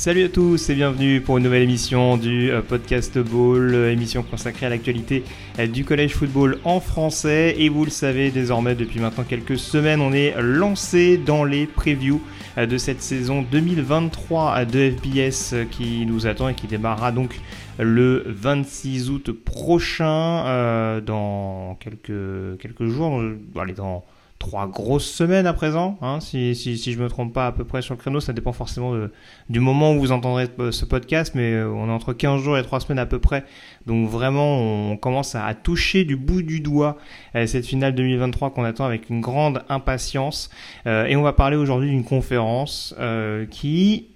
Salut à tous et bienvenue pour une nouvelle émission du euh, Podcast Ball, euh, émission consacrée à l'actualité euh, du collège football en français. Et vous le savez désormais, depuis maintenant quelques semaines, on est lancé dans les previews de cette saison 2023 de FBS qui nous attend et qui démarrera donc le 26 août prochain dans quelques, quelques jours. Allez, dans trois grosses semaines à présent, hein, si, si, si, je me trompe pas à peu près sur le créneau, ça dépend forcément de, du moment où vous entendrez ce podcast, mais euh, on est entre 15 jours et 3 semaines à peu près, donc vraiment on commence à, toucher du bout du doigt euh, cette finale 2023 qu'on attend avec une grande impatience, euh, et on va parler aujourd'hui d'une conférence euh, qui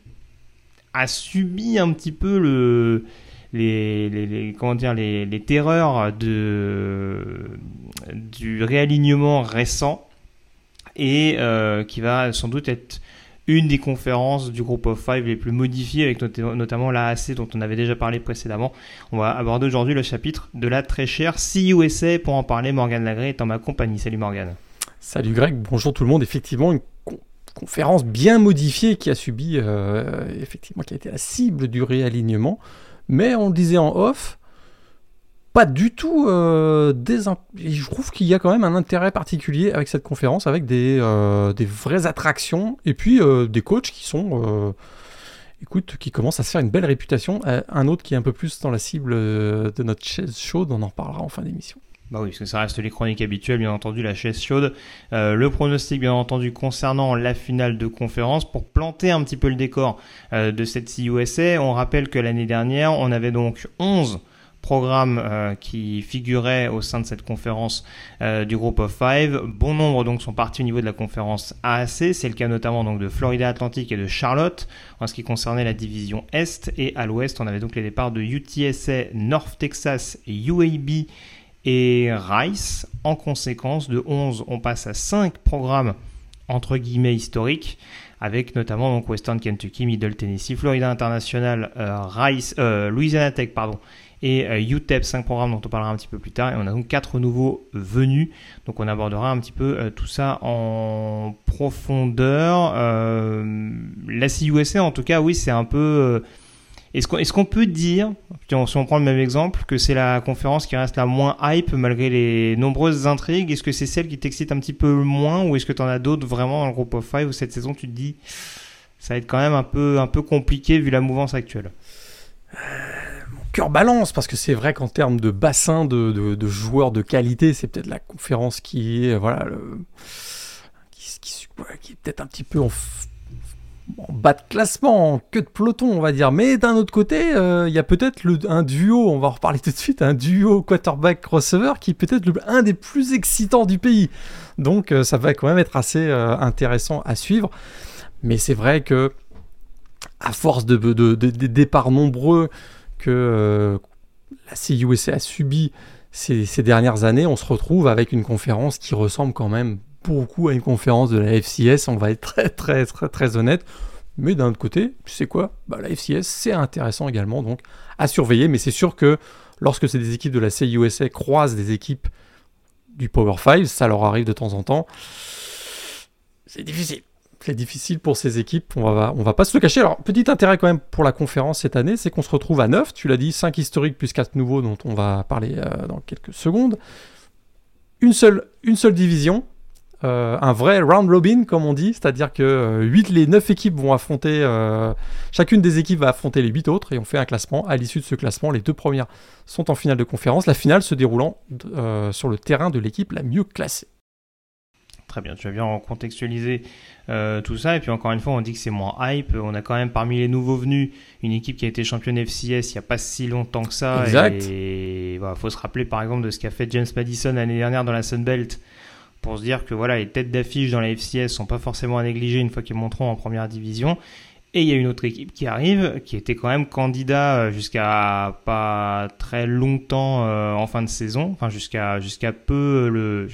a subi un petit peu le... Les, les, les, comment dire les, les terreurs de du réalignement récent et euh, qui va sans doute être une des conférences du groupe of five les plus modifiées, avec not notamment l'AAC dont on avait déjà parlé précédemment. On va aborder aujourd'hui le chapitre de la très chère CUSA. Pour en parler, Morgane Lagré est en ma compagnie. Salut Morgane. Salut Greg, bonjour tout le monde. Effectivement, une con conférence bien modifiée qui a subi, euh, effectivement, qui a été la cible du réalignement. Mais on le disait en off, pas du tout euh, Je trouve qu'il y a quand même un intérêt particulier avec cette conférence, avec des, euh, vraies attractions et puis euh, des coachs qui sont, euh, écoute, qui commencent à se faire une belle réputation. Un autre qui est un peu plus dans la cible de notre chaise chaude, on en reparlera en fin d'émission. Bah oui, parce que ça reste les chroniques habituelles, bien entendu, la chaise chaude. Le pronostic, bien entendu, concernant la finale de conférence. Pour planter un petit peu le décor de cette CUSA, on rappelle que l'année dernière, on avait donc 11 programmes euh, qui figuraient au sein de cette conférence euh, du groupe of five. Bon nombre donc sont partis au niveau de la conférence AAC. C'est le cas notamment donc de Florida Atlantic et de Charlotte en ce qui concernait la division Est. Et à l'Ouest, on avait donc les départs de UTSA, North Texas, UAB et Rice. En conséquence, de 11, on passe à 5 programmes entre guillemets historiques avec notamment donc Western Kentucky, Middle Tennessee, Florida International, euh, Rice, Louisiana Tech, pardon, et euh, UTEP, 5 programmes dont on parlera un petit peu plus tard. Et on a donc 4 nouveaux venus. Donc on abordera un petit peu euh, tout ça en profondeur. Euh, la CUSA, en tout cas, oui, c'est un peu. Est-ce qu'on est qu'on peut dire, si on prend le même exemple, que c'est la conférence qui reste la moins hype malgré les nombreuses intrigues? Est-ce que c'est celle qui t'excite un petit peu moins ou est-ce que tu en as d'autres vraiment dans le groupe of five où cette saison tu te dis ça va être quand même un peu, un peu compliqué vu la mouvance actuelle? Balance parce que c'est vrai qu'en termes de bassin de, joueurs de qualité, c'est peut-être la conférence qui est voilà le, qui, est peut-être un petit peu en, bas de classement, en queue de peloton, on va dire. Mais d'un autre côté, il euh, y a peut-être un duo, on va en reparler tout de suite, un duo quarterback receiver qui est peut-être un des plus excitants du pays. Donc euh, ça va quand même être assez euh, intéressant à suivre. Mais c'est vrai que à force de, de départs nombreux que euh, la CUSA a subi ces, dernières années, on se retrouve avec une conférence qui ressemble quand même beaucoup à une conférence de la FCS, on va être très très très, très honnête. Mais d'un autre côté, tu sais quoi? Bah, La FCS, c'est intéressant également, donc à surveiller. Mais c'est sûr que lorsque c'est des équipes de la CUSA croisent des équipes du Power 5, ça leur arrive de temps en temps. C'est difficile c'est difficile pour ces équipes, on va, va pas se le cacher. Alors, petit intérêt quand même pour la conférence cette année, c'est qu'on se retrouve à 9, tu l'as dit, 5 historiques plus 4 nouveaux dont on va parler euh, dans quelques secondes. Une seule, une seule division, euh, un vrai round robin comme on dit, c'est-à-dire que euh, 8, les 9 équipes vont affronter, chacune des équipes va affronter les 8 autres et on fait un classement. À l'issue de ce classement, les deux premières sont en finale de conférence, la finale se déroulant sur le terrain de l'équipe la mieux classée. Très bien, tu as bien contextualisé euh, tout ça. Et puis encore une fois, on dit que c'est moins hype. On a quand même parmi les nouveaux venus une équipe qui a été championne FCS il n'y a pas si longtemps que ça. Exact. Et il voilà, faut se rappeler par exemple de ce qu'a fait James Madison l'année dernière dans la Sun Belt pour se dire que voilà, les têtes d'affiche dans la FCS sont pas forcément à négliger une fois qu'ils monteront en première division. Et il y a une autre équipe qui arrive, qui était quand même candidat euh, jusqu'à pas très longtemps euh, en fin de saison, enfin jusqu'à jusqu'à peu le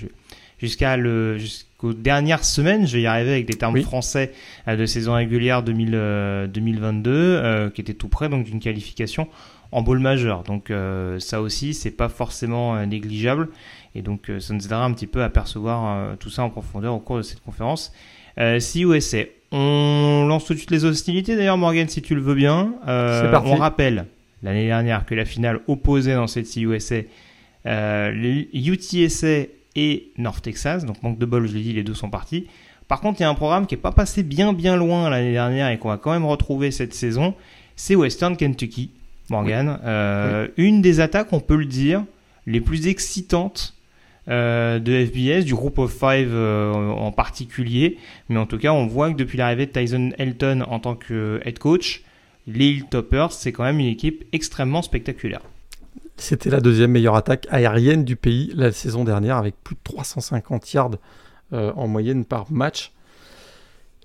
jusqu'à le jusqu'aux dernières semaines, je vais y arriver avec des termes français euh, de saison régulière 2000, 2022, qui était tout près donc d'une qualification en bowl majeur. Donc ça aussi, c'est pas forcément négligeable, et donc ça nous aidera un petit peu à percevoir tout ça en profondeur au cours de cette conférence. si USA, on lance tout de suite les hostilités. D'ailleurs, Morgan, si tu le veux bien, euh, on rappelle l'année dernière que la finale opposait dans cette CUSA euh, UTSA et North Texas. Donc, manque de bol, je l'ai dit, les deux sont partis. Par contre, il y a un programme qui n'est pas passé bien bien loin l'année dernière et qu'on va quand même retrouver cette saison. C'est Western Kentucky, Morgan. Euh, une des attaques, on peut le dire, les plus excitantes euh, de FBS, du groupe of five euh, en particulier. Mais en tout cas, on voit que depuis l'arrivée de Tyson Elton en tant que head coach, les Hilltoppers, c'est quand même une équipe extrêmement spectaculaire. C'était la deuxième meilleure attaque aérienne du pays la saison dernière, avec plus de 350 yards euh, en moyenne par match.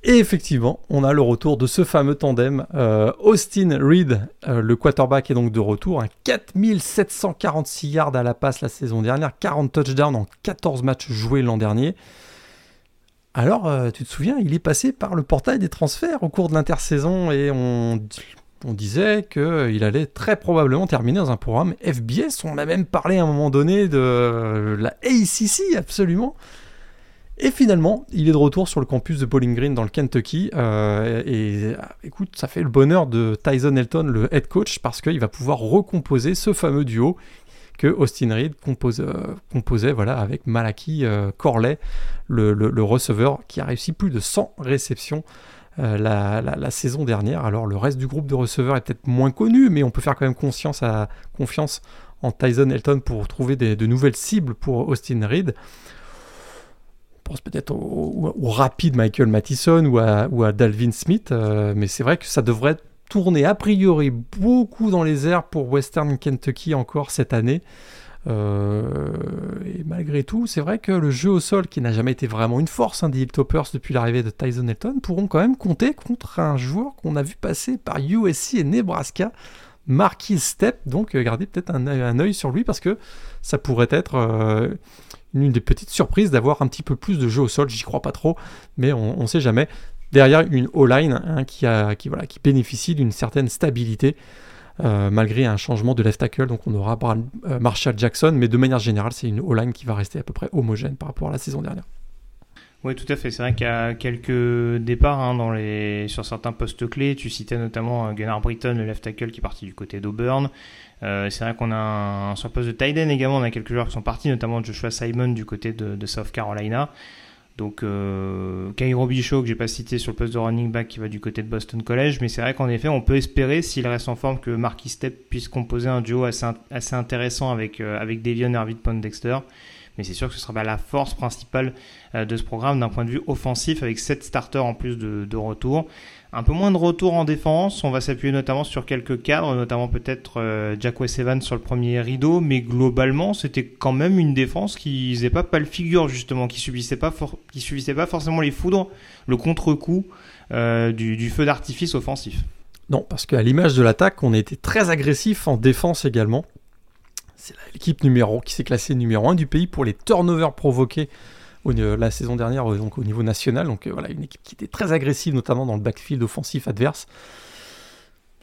Et effectivement, on a le retour de ce fameux tandem. Euh, Austin Reed, euh, le quarterback, est donc de retour. 4746 yards à la passe la saison dernière, 40 touchdowns en 14 matchs joués l'an dernier. Alors, tu te souviens, il est passé par le portail des transferts au cours de l'intersaison et on, on disait qu'il allait très probablement terminer dans un programme FBS. On a même parlé à un moment donné de la ACC, absolument. Et finalement, il est de retour sur le campus de Bowling Green dans le Kentucky. Euh, et écoute, ça fait le bonheur de Tyson Elton, le head coach, parce qu'il va pouvoir recomposer ce fameux duo que Austin Reed euh, composait voilà, avec euh, Corley, le, receveur qui a réussi plus de 100 réceptions la, saison dernière. Alors le reste du groupe de receveurs est peut-être moins connu, mais on peut faire quand même confiance, à, confiance en Tyson Elton pour trouver de nouvelles cibles pour Austin Reed pense peut-être au, rapide Michael Mattison ou à, ou à Dalvin Smith, euh, mais c'est vrai que ça devrait tourner a priori beaucoup dans les airs pour Western Kentucky encore cette année. Euh, et malgré tout, c'est vrai que le jeu au sol, qui n'a jamais été vraiment une force hein, des Hilltoppers depuis l'arrivée de Tyson Elton, pourront quand même compter contre un joueur qu'on a vu passer par USC et Nebraska, Marquis Step. Donc, euh, gardez peut-être un, un œil sur lui parce que ça pourrait être une des petites surprises d'avoir un petit peu plus de jeu au sol. J'y crois pas trop, mais on ne sait jamais. Derrière une O-line hein, qui, qui bénéficie d'une certaine stabilité. Euh, malgré un changement de left tackle. Donc on aura euh, Marshall Jackson, mais de manière générale, c'est une O-line qui va rester à peu près homogène par rapport à la saison dernière. Oui, tout à fait. C'est vrai qu'il y a quelques départs hein, sur certains postes clés. Tu citais notamment euh, Gunnar Britton, le left tackle, qui est parti du côté d'Auburn. C'est vrai qu'on a sur le poste de Tyden également, on a quelques joueurs qui sont partis, notamment Joshua Simon du côté de, South Carolina. Donc euh, Cairo Bichot, que j'ai pas cité sur le poste de running back qui va du côté de Boston College, mais c'est vrai qu'en effet on peut espérer s'il reste en forme que Marquis Step puisse composer un duo assez, intéressant avec, euh, avec Devion Arvid Pondexter. Mais c'est sûr que ce sera la force principale euh, de ce programme d'un point de vue offensif avec 7 starters en plus de, de retour. Un peu moins de retour en défense, on va s'appuyer notamment sur quelques cadres, notamment peut-être euh, Jack West Evans sur le premier rideau, mais globalement c'était quand même une défense qui faisait pas pas le figure justement, qui subissait pas qui subissait pas forcément les foudres, le contre-coup euh, du, feu d'artifice offensif. Non, parce qu'à l'image de l'attaque, on a été très agressif en défense également. C'est l'équipe numéro qui s'est classée numéro 1 du pays pour les turnovers provoqués la saison dernière euh, donc, au niveau national. Donc euh, voilà, une équipe qui était très agressive, notamment dans le backfield offensif adverse.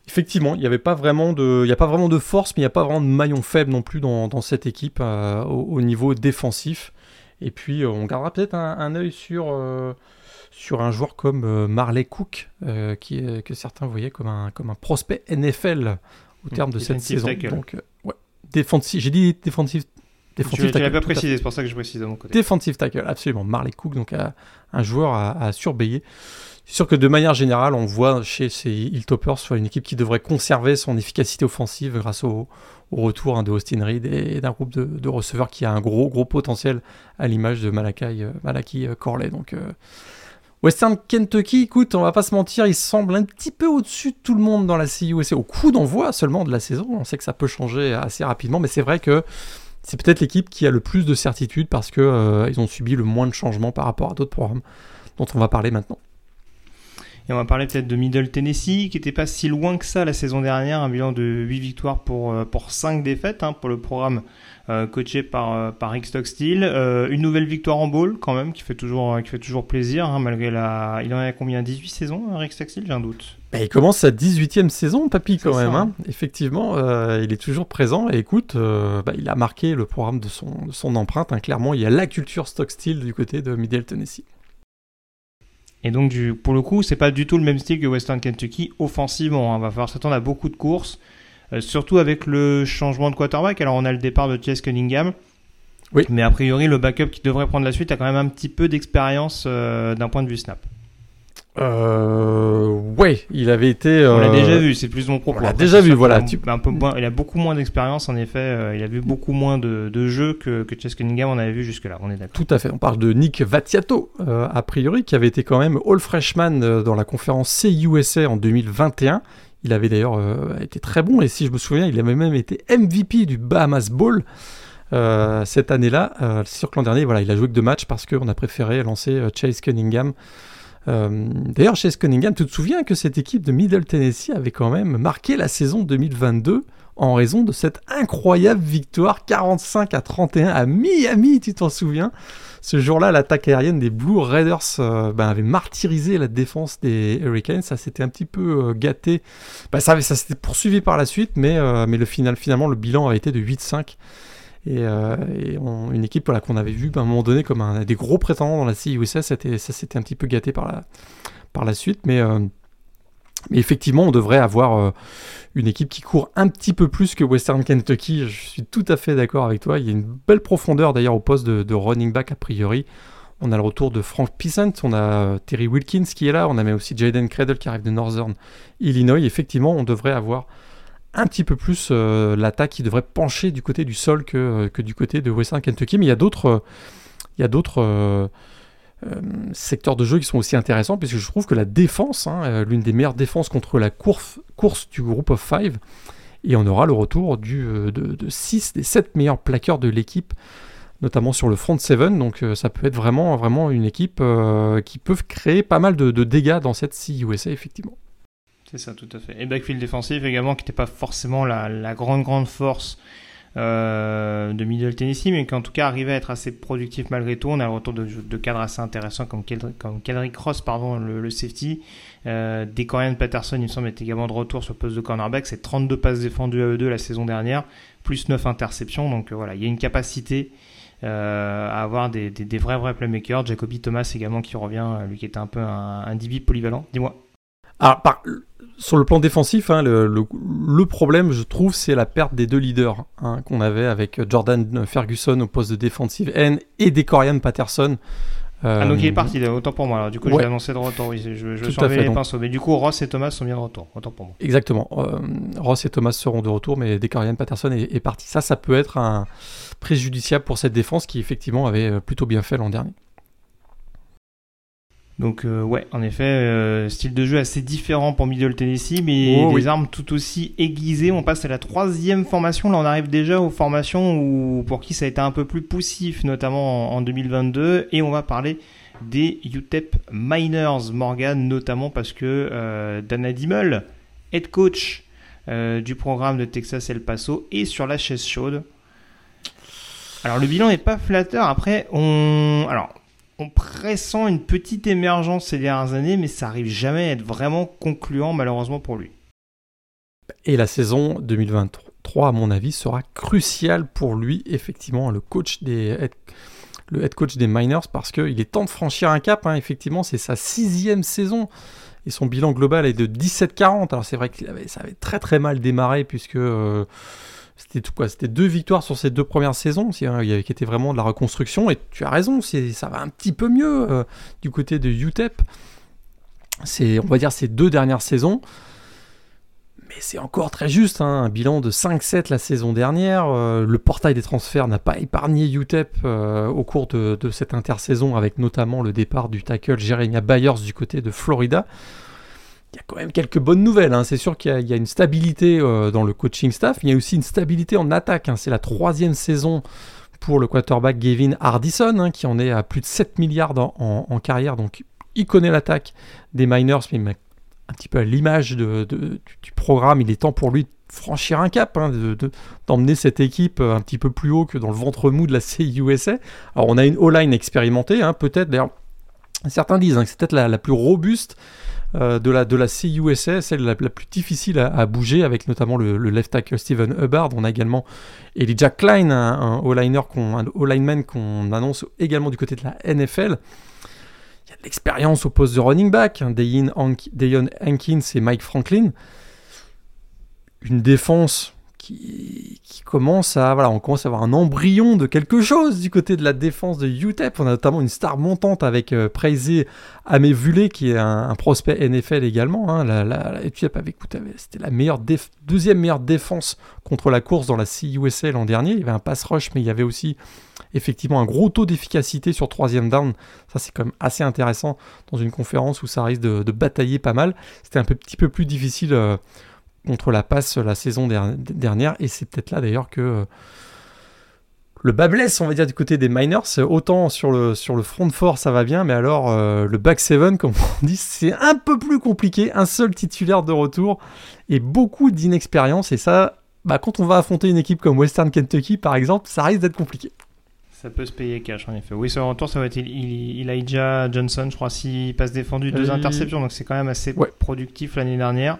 Effectivement, il n'y avait pas vraiment de, il y a pas vraiment de force, mais il n'y a pas vraiment de maillon faible non plus dans, cette équipe euh, au, niveau défensif. Et puis on gardera peut-être un, un œil sur, sur un joueur comme Marley Cook, qui que certains voyaient comme un, comme un prospect NFL au terme de cette saison. Donc, ouais, j'ai dit défensif Defensive tu, pas précisé, c'est pour ça que je précise de mon côté. Defensive tackle, absolument. Marley Cook, donc un joueur à, surveiller. C'est sûr que de manière générale, on voit chez ces Hilltoppers soit une équipe qui devrait conserver son efficacité offensive grâce au, retour hein, de Austin Reed et, d'un groupe de, receveurs qui a un gros gros potentiel à l'image de Malakai, euh, Malaki euh, Corley. Donc euh, Western Kentucky, écoute, on va pas se mentir, il semble un petit peu au-dessus de tout le monde dans la CUSA. Au coup d'envoi seulement de la saison, on sait que ça peut changer assez rapidement, mais c'est vrai que c'est peut-être l'équipe qui a le plus de certitude parce que ils ont subi le moins de changements par rapport à d'autres programmes dont on va parler maintenant. Et on va parler peut-être de Middle Tennessee, qui n'était pas si loin que ça la saison dernière, un bilan de 8 victoires pour, pour 5 défaites hein, pour le programme euh, coaché par, euh, par Rick Stockstill. Euh, une nouvelle victoire en bowl quand même, qui fait toujours, qui fait toujours plaisir, hein, malgré la... Il en a combien 18 saisons, Rick Stockstill J'ai un doute. Bah, il commence sa 18e saison, Papy, quand même. Hein. Effectivement, il est toujours présent. Et écoute, bah, il a marqué le programme de son, de son empreinte. Clairement, il y a la culture Stockstill du côté de Middle Tennessee. Et donc, du, pour le coup, c'est pas du tout le même style que Western Kentucky offensivement. Hein. Va falloir s'attendre à beaucoup de courses, euh, surtout avec le changement de quarterback. Alors, on a le départ de Chase Cunningham. Oui. Mais a priori, le backup qui devrait prendre la suite a quand même un petit peu d'expérience euh, d'un point de vue snap. Euh, ouais, il avait été. On l'a euh, déjà vu, c'est plus mon propos. On l'a déjà vu, voilà. Il a, un peu il a beaucoup moins d'expérience, en effet. Euh, il a vu beaucoup moins de, de jeux que, que Chess Cunningham on avait vu jusque-là. On est d'accord. Tout à fait. On parle de Nick Vatiato, euh, a priori, qui avait été quand même All Freshman dans la conférence CUSA en 2021. Il avait d'ailleurs été très bon, et si je me souviens, il avait même été MVP du Bahamas Bowl. cette année-là, sûr que l'an dernier, voilà, il a joué que deux matchs parce qu'on a préféré lancer Chase Cunningham euh, d'ailleurs, chez Cunningham, tu te souviens que cette équipe de Middle Tennessee avait quand même marqué la saison 2022 en raison de cette incroyable victoire 45 à 31 à Miami, tu t'en souviens? Ce jour-là, l'attaque aérienne des Blue Raiders euh, ben, avait martyrisé la défense des Hurricanes. Ça s'était un petit peu euh, gâté. Ben, ça, s'était poursuivi par la suite, mais, mais le final, finalement, le bilan avait été de 8-5. Et, euh, une équipe qu'on avait vu ben, à un moment donné comme un des gros prétendants dans la CIUSA, ça s'était un petit peu gâté par la, par la suite. Mais, euh, mais effectivement, on devrait avoir euh, une équipe qui court un petit peu plus que Western Kentucky. Je suis tout à fait d'accord avec toi. Il y a une belle profondeur d'ailleurs au poste de, running back a priori. On a le retour de Frank Pissant, on a Terry Wilkins qui est là, on a même aussi Jaden Cradle qui arrive de Northern Illinois. Effectivement, on devrait avoir un petit peu plus euh, l'attaque qui devrait pencher du côté du sol que, euh, que du côté de Western Kentucky. Mais il y a d'autres, il y a d'autres secteurs de jeu qui sont aussi intéressants, puisque je trouve que la défense, hein, l'une des meilleures défenses contre la course, course du groupe of five, et on aura le retour du, de, 6 des 7 meilleurs plaqueurs de l'équipe, notamment sur le front 7. Donc ça peut être vraiment, vraiment une équipe qui peut créer pas mal de, dégâts dans cette CUSA, effectivement. C'est ça, tout à fait. Et backfield défensif également, qui n'était pas forcément la, grande, grande force euh, de Middle Tennessee, mais qui en tout cas arrivait à être assez productif malgré tout. On a le retour de, de cadres assez intéressants comme, Kendrick, Ross, pardon, le, safety. Euh, Decorian Patterson, il me semble, est également de retour sur le poste de cornerback. C'est 32 passes défendues à eux deux la saison dernière, plus 9 interceptions. Donc euh, voilà, il y a une capacité euh, à avoir des, des, vrais, vrais playmakers. Jacoby Thomas également qui revient, lui qui était un peu un, un DB polyvalent. Dis-moi. Alors, par, sur le plan défensif, hein, le, problème, je trouve, c'est la perte des deux leaders hein, qu'on avait avec Jordan Ferguson au poste de défensive N et Decorian Patterson. ah, donc il est euh, parti, autant pour moi. Alors, du coup, je vais annoncer de retour. Oui, je, je suis les pinceaux. Mais du coup, Ross et Thomas sont bien de retour. Autant pour moi. Exactement. Euh, Ross et Thomas seront de retour, mais Decorian Patterson est, est, parti. Ça, ça peut être un préjudiciable pour cette défense qui, effectivement, avait euh, plutôt bien fait l'an dernier. Donc euh, ouais, en effet, euh, style de jeu assez différent pour Middle Tennessee, mais oh, des armes tout aussi aiguisées. On passe à la troisième formation. Là, on arrive déjà aux formations où, pour qui ça a été un peu plus poussif, notamment en, 2022. Et on va parler des UTEP Miners, Morgan, notamment parce que euh, Dana Dimmel, head coach du programme de Texas El Paso, est sur la chaise chaude. Alors le bilan n'est pas flatteur. Après, on... Alors, on pressent une petite émergence ces dernières années, mais ça arrive jamais à être vraiment concluant malheureusement pour lui. Et la saison 2023, à mon avis, sera cruciale pour lui, effectivement, le coach des le head coach des Miners, parce qu'il est temps de franchir un cap. Hein. Effectivement, c'est sa sixième saison. Et son bilan global est de 17-40. Alors c'est vrai que ça avait très très mal démarré, puisque... Euh, c'était quoi C'était deux victoires sur ces deux premières saisons, qui était vraiment de la reconstruction. Et tu as raison, ça va un petit peu mieux euh, du côté de UTEP. C'est, on va dire, ces deux dernières saisons. Mais c'est encore très juste, hein, un bilan de 5-7 la saison dernière. Euh, le portail des transferts n'a pas épargné UTEP euh, au cours de, de, cette intersaison, avec notamment le départ du tackle Jeremiah Byers du côté de Florida. Il y a quand même quelques bonnes nouvelles. Hein. C'est sûr qu'il y, a une stabilité dans le coaching staff. Il y a aussi une stabilité en attaque. Hein. C'est la troisième saison pour le quarterback Gavin Hardison, hein, qui en est à plus de 7 milliards en, carrière. Donc, il connaît l'attaque des Miners, mais un petit peu à l'image du programme, il est temps pour lui de franchir un cap, d'emmener cette équipe un petit peu plus haut que dans le ventre mou de la CIUSA. Alors, on a une O-line expérimentée, peut-être, d'ailleurs, certains disent que c'est peut-être la, plus robuste euh, de, la, de la celle la, plus difficile à, bouger, avec notamment le, left tackle Steven Hubbard. On a également Elijah Klein, un, O-liner, un O-lineman qu'on annonce également du côté de la NFL. Il y a de l'expérience au poste de running back, hein, Dayon Hankins et Mike Franklin. Une défense qui, commence à voilà, on commence à avoir un embryon de quelque chose du côté de la défense de UTEP. On a notamment une star montante avec euh, Preisey Amevulé qui est un, prospect NFL également. Hein. La, la, UTEP avait c'était la meilleure deuxième meilleure défense contre la course dans la CUSA l'an dernier. Il y avait un pass rush, mais il y avait aussi effectivement un gros taux d'efficacité sur troisième down. Ça, c'est quand même assez intéressant dans une conférence où ça risque de, batailler pas mal. C'était un petit peu plus difficile. Euh, contre la passe la saison dernière. Et c'est peut-être là d'ailleurs que euh, le bas blesse, on va dire, du côté des Miners. Autant sur le, sur le front fort, ça va bien, mais alors euh, le back 7, comme on dit, c'est un peu plus compliqué. Un seul titulaire de retour et beaucoup d'inexpérience. Et ça, bah, quand on va affronter une équipe comme Western Kentucky, par exemple, ça risque d'être compliqué. Ça peut se payer cash en effet. Oui, sur le retour, ça va être Elijah Johnson, je crois, s'il passe défendu, deux euh, interceptions, donc c'est quand même assez productif l'année dernière.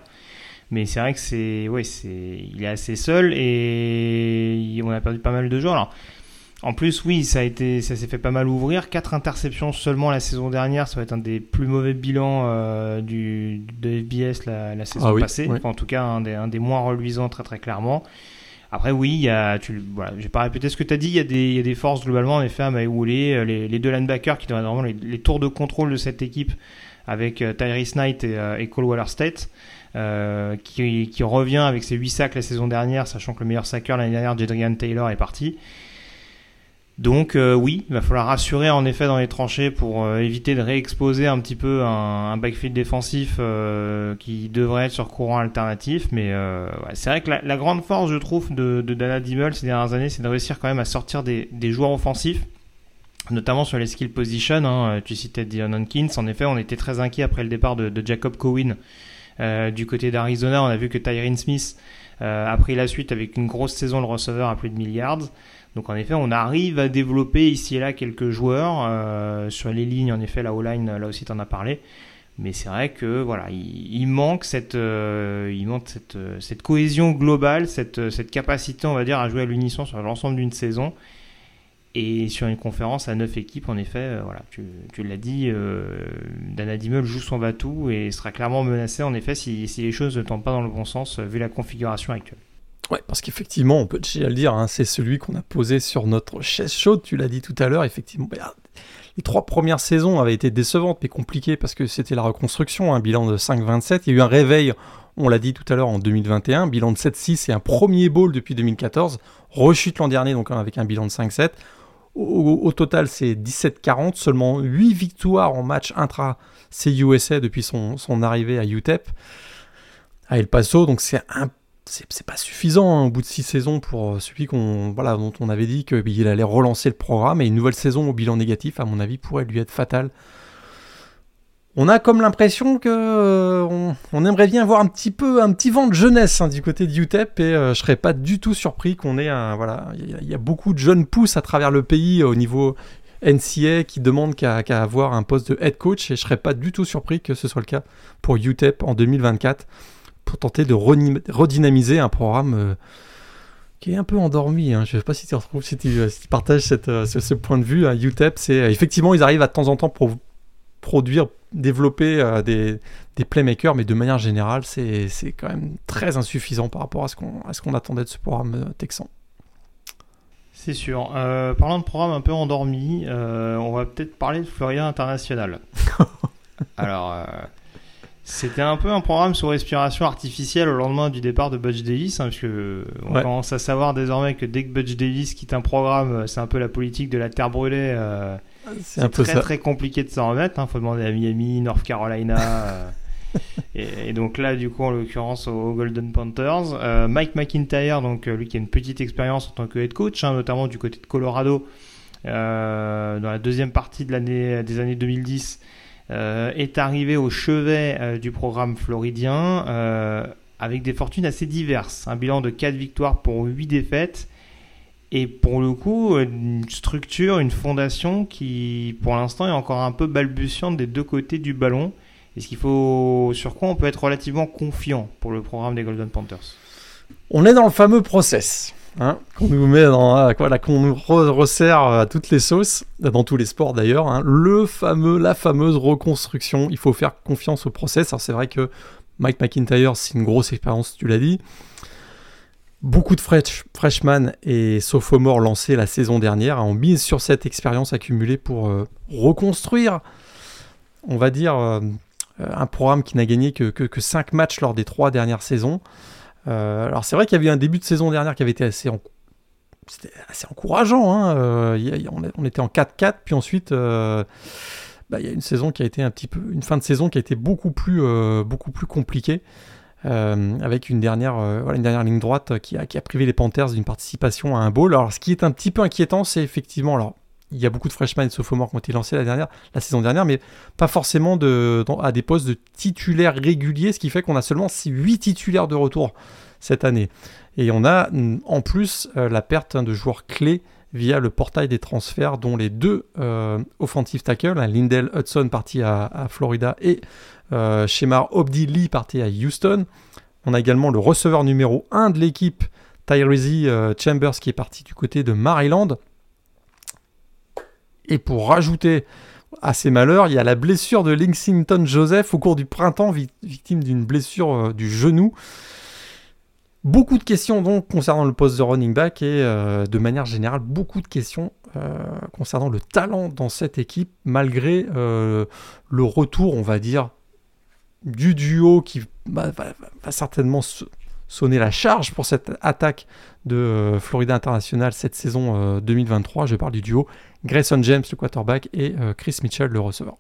Mais c'est vrai que c'est, ouais, c'est, il est assez seul et on a perdu pas mal de joueurs. Alors, en plus, oui, ça a été, ça s'est fait pas mal ouvrir. Quatre interceptions seulement la saison dernière, ça va être un des plus mauvais bilans euh, du de FBS la, saison ah passée. en tout cas, un des, un des moins reluisants très très clairement. Après, oui, il y a, tu, voilà, j'ai pas répété ce que tu as dit, il y, a des, il y a des forces globalement, en effet, à Maïwoulé, les, les deux linebackers qui doivent vraiment les, les, tours de contrôle de cette équipe avec euh, Tyrese Knight et, euh, et Cole Waller State. Euh, qui, revient avec ses 8 sacs la saison dernière, sachant que le meilleur sacker l'année dernière, Jedrian Taylor, est parti. Donc euh, oui, il va falloir rassurer en effet dans les tranchées pour euh, éviter de réexposer un petit peu un, backfield défensif qui devrait être sur courant alternatif. Mais c'est vrai que la, grande force, je trouve, de, Dana Dimmel ces dernières années, c'est de réussir quand même à sortir des, joueurs offensifs notamment sur les skill position. Hein, tu citais Dion Hankins. En effet, on était très inquiet après le départ de, Jacob Cowen euh, du côté d'Arizona, on a vu que Tyrene Smith euh, a pris la suite avec une grosse saison de receveur à plus de milliards. Donc en effet, on arrive à développer ici et là quelques joueurs euh, sur les lignes. En effet, la O-line, là aussi, tu en as parlé. Mais c'est vrai que voilà, il, manque cette cohésion globale, cette, cette capacité, on va dire, à jouer à l'unisson sur l'ensemble d'une saison. Et sur une conférence à 9 équipes, en effet, euh, voilà, tu, l'as dit, euh, Dana joue son batou et sera clairement menacé, en effet, si, les choses ne tendent pas dans le bon sens, vu la configuration actuelle. Ouais, parce qu'effectivement, on peut déjà le dire, hein, c'est celui qu'on a posé sur notre chaise chaude, tu l'as dit tout à l'heure, effectivement. Bah, les trois premières saisons avaient été décevantes, mais compliquées, parce que c'était la reconstruction, un bilan de 5-27. Il y a eu un réveil, on l'a dit tout à l'heure, en 2021, bilan de 7-6 et un premier bowl depuis 2014. Rechute l'an dernier, donc avec un bilan de 5-7. Au, total, c'est 17-40, seulement 8 victoires en match intra-CUSA depuis son, arrivée à UTEP, à El Paso. Donc c'est c'est pas suffisant hein, au bout de 6 saisons pour celui qu'on voilà, dont on avait dit qu'il allait relancer le programme. Et une nouvelle saison au bilan négatif, à mon avis, pourrait lui être fatale on a comme l'impression que euh, on, aimerait bien voir un petit peu un petit vent de jeunesse hein, du côté de UTEP et euh, je serais pas du tout surpris qu'on ait un voilà il y, a beaucoup de jeunes pousses à travers le pays au niveau NCA qui demandent qu'à avoir un poste de head coach et je serais pas du tout surpris que ce soit le cas pour UTEP en 2024 pour tenter de redynamiser un programme euh, qui est un peu endormi. Hein. Je ne sais pas si tu retrouves, si tu, partages ce, point de vue. UTEP, c'est effectivement ils arrivent à temps en temps pour produire développer euh, des, des, playmakers, mais de manière générale, c'est quand même très insuffisant par rapport à ce qu'on attendait de ce programme euh, texan. C'est sûr. Euh, parlant de programme un peu endormi, on va peut-être parler de Florida International. Alors, c'était un peu un programme sous respiration artificielle au lendemain du départ de Butch Davis, hein, parce que on commence à savoir désormais que dès que Butch Davis quitte un programme, c'est un peu la politique de la terre brûlée c'est un peu très, très compliqué de s'en remettre. Il hein. faut demander à Miami, North Carolina. Euh, et, donc là, du coup, en l'occurrence, aux Golden Panthers. Mike McIntyre, donc lui qui a une petite expérience en tant que head coach, hein, notamment du côté de Colorado, dans la deuxième partie de l'année des années 2010, est arrivé au chevet du programme floridien avec des fortunes assez diverses. Un bilan de 4 victoires pour 8 défaites. Et pour le coup, une structure, une fondation qui, pour l'instant, est encore un peu balbutiante des deux côtés du ballon. Est-ce qu'il faut, sur quoi on peut être relativement confiant pour le programme des Golden Panthers? On est dans le fameux process. Hein, qu'on nous met dans, voilà, qu'on nous resserre à toutes les sauces, dans tous les sports d'ailleurs, hein. le fameux, la fameuse reconstruction. Il faut faire confiance au process. Alors c'est vrai que Mike McIntyre, c'est une grosse expérience, tu l'as dit. Beaucoup de fresh, freshmen et sophomores lancés la saison dernière ont mis sur cette expérience accumulée pour euh, reconstruire, on va dire, euh, un programme qui n'a gagné que, que, 5 matchs lors des 3 dernières saisons. Euh, alors c'est vrai qu'il y avait un début de saison dernière qui avait été assez, encourageant. On, était en 4-4, puis ensuite bah, il y a une saison qui a été un petit peu, une fin de saison qui a été beaucoup plus, beaucoup plus compliquée. Euh, avec une dernière, euh, une dernière ligne droite qui a, privé les Panthers d'une participation à un bowl. Alors, ce qui est un petit peu inquiétant, c'est effectivement, alors, il y a beaucoup de freshmen et de sophomores qui ont été lancés la, saison dernière, mais pas forcément à des postes de titulaires réguliers, ce qui fait qu'on a seulement 8 titulaires de retour cette année. Et on a en plus la perte de joueurs clés via le portail des transferts, dont les deux euh, offensive tackles, hein, Lindell Hudson parti à, Florida et euh, Shemar Obdi Lee parti à Houston. On a également le receveur numéro 1 de l'équipe, Tyrese euh, Chambers, qui est parti du côté de Maryland. Et pour rajouter à ces malheurs, il y a la blessure de Lexington Joseph au cours du printemps, victime d'une blessure du genou. Beaucoup de questions donc concernant le poste de running back et euh, de manière générale beaucoup de questions euh, concernant le talent dans cette équipe malgré euh, le retour on va dire du duo qui va, certainement sonner la charge pour cette attaque de Florida International cette saison 2023. Je parle du duo Grayson James le quarterback et Chris Mitchell le receveur.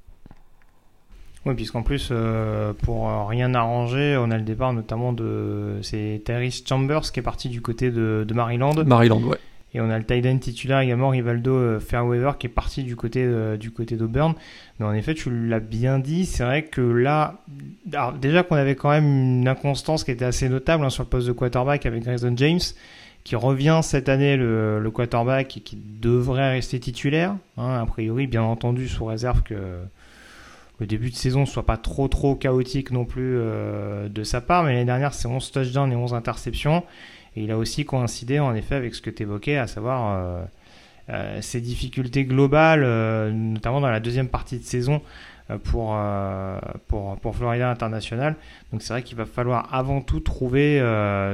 Oui, puisqu'en plus, euh, pour rien arranger, on a le départ notamment de. C'est Tyrese Chambers qui est parti du côté de, Maryland. Maryland, ouais. Et on a le tight end titulaire également, Rivaldo euh, Fairweather, qui est parti du côté, euh, du côté d'Auburn. Mais en effet, tu l'as bien dit, c'est vrai que là. Alors, déjà qu'on avait quand même une inconstance qui était assez notable hein, sur le poste de quarterback avec Grayson James, qui revient cette année le, quarterback et qui devrait rester titulaire. Hein, a priori, bien entendu, sous réserve que le début de saison soit pas trop trop chaotique non plus euh, de sa part, mais l'année dernière c'est 11 touchdowns et 11 interceptions, et il a aussi coïncidé en effet avec ce que tu évoquais, à savoir euh, euh, ses difficultés globales, notamment dans la deuxième partie de saison pour, pour, pour Florida International. Donc c'est vrai qu'il va falloir avant tout trouver,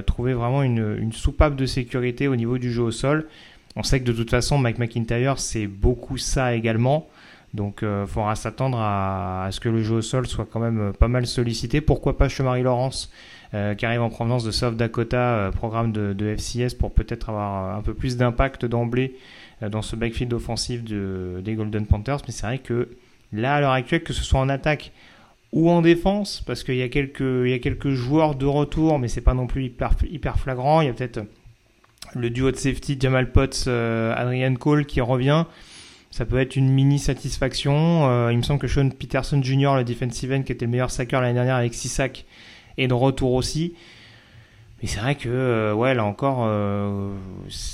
trouver vraiment une, une soupape de sécurité au niveau du jeu au sol. On sait que de toute façon Mike McIntyre c'est beaucoup ça également. Donc il euh, faudra s'attendre à, ce que le jeu au sol soit quand même euh, pas mal sollicité. Pourquoi pas Chemary Laurence euh, qui arrive en provenance de South Dakota, programme de, FCS pour peut-être avoir un peu plus d'impact d'emblée dans ce backfield offensif des Golden Panthers. Mais c'est vrai que là à l'heure actuelle, que ce soit en attaque ou en défense, parce qu'il y a quelques, joueurs de retour, mais c'est pas non plus hyper, hyper flagrant. Il y a peut-être le duo de safety Jamal Potts, Adrian Cole qui revient. Ça peut être une mini satisfaction. Euh, il me semble que Sean Peterson Jr., le defensive end, qui était le meilleur sacker l'année dernière avec 6 sacs, est de retour aussi. Mais c'est vrai que, euh, ouais, là encore, euh,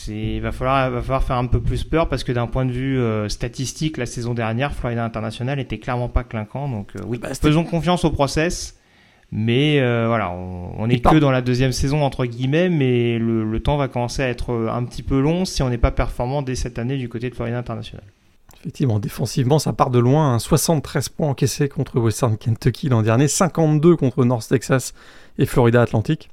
il va falloir, va falloir faire un peu plus peur parce que d'un point de vue statistique, la saison dernière, Florida International était clairement pas clinquant. Donc, oui, bah, faisons confiance au process. Mais voilà, on, n'est est que dans la deuxième saison entre guillemets, mais le, le, temps va commencer à être un petit peu long si on n'est pas performant dès cette année du côté de Florida International. Effectivement, défensivement, ça part de loin. 73 points encaissés contre Western Kentucky l'an dernier, 52 contre North Texas et Florida Atlantic.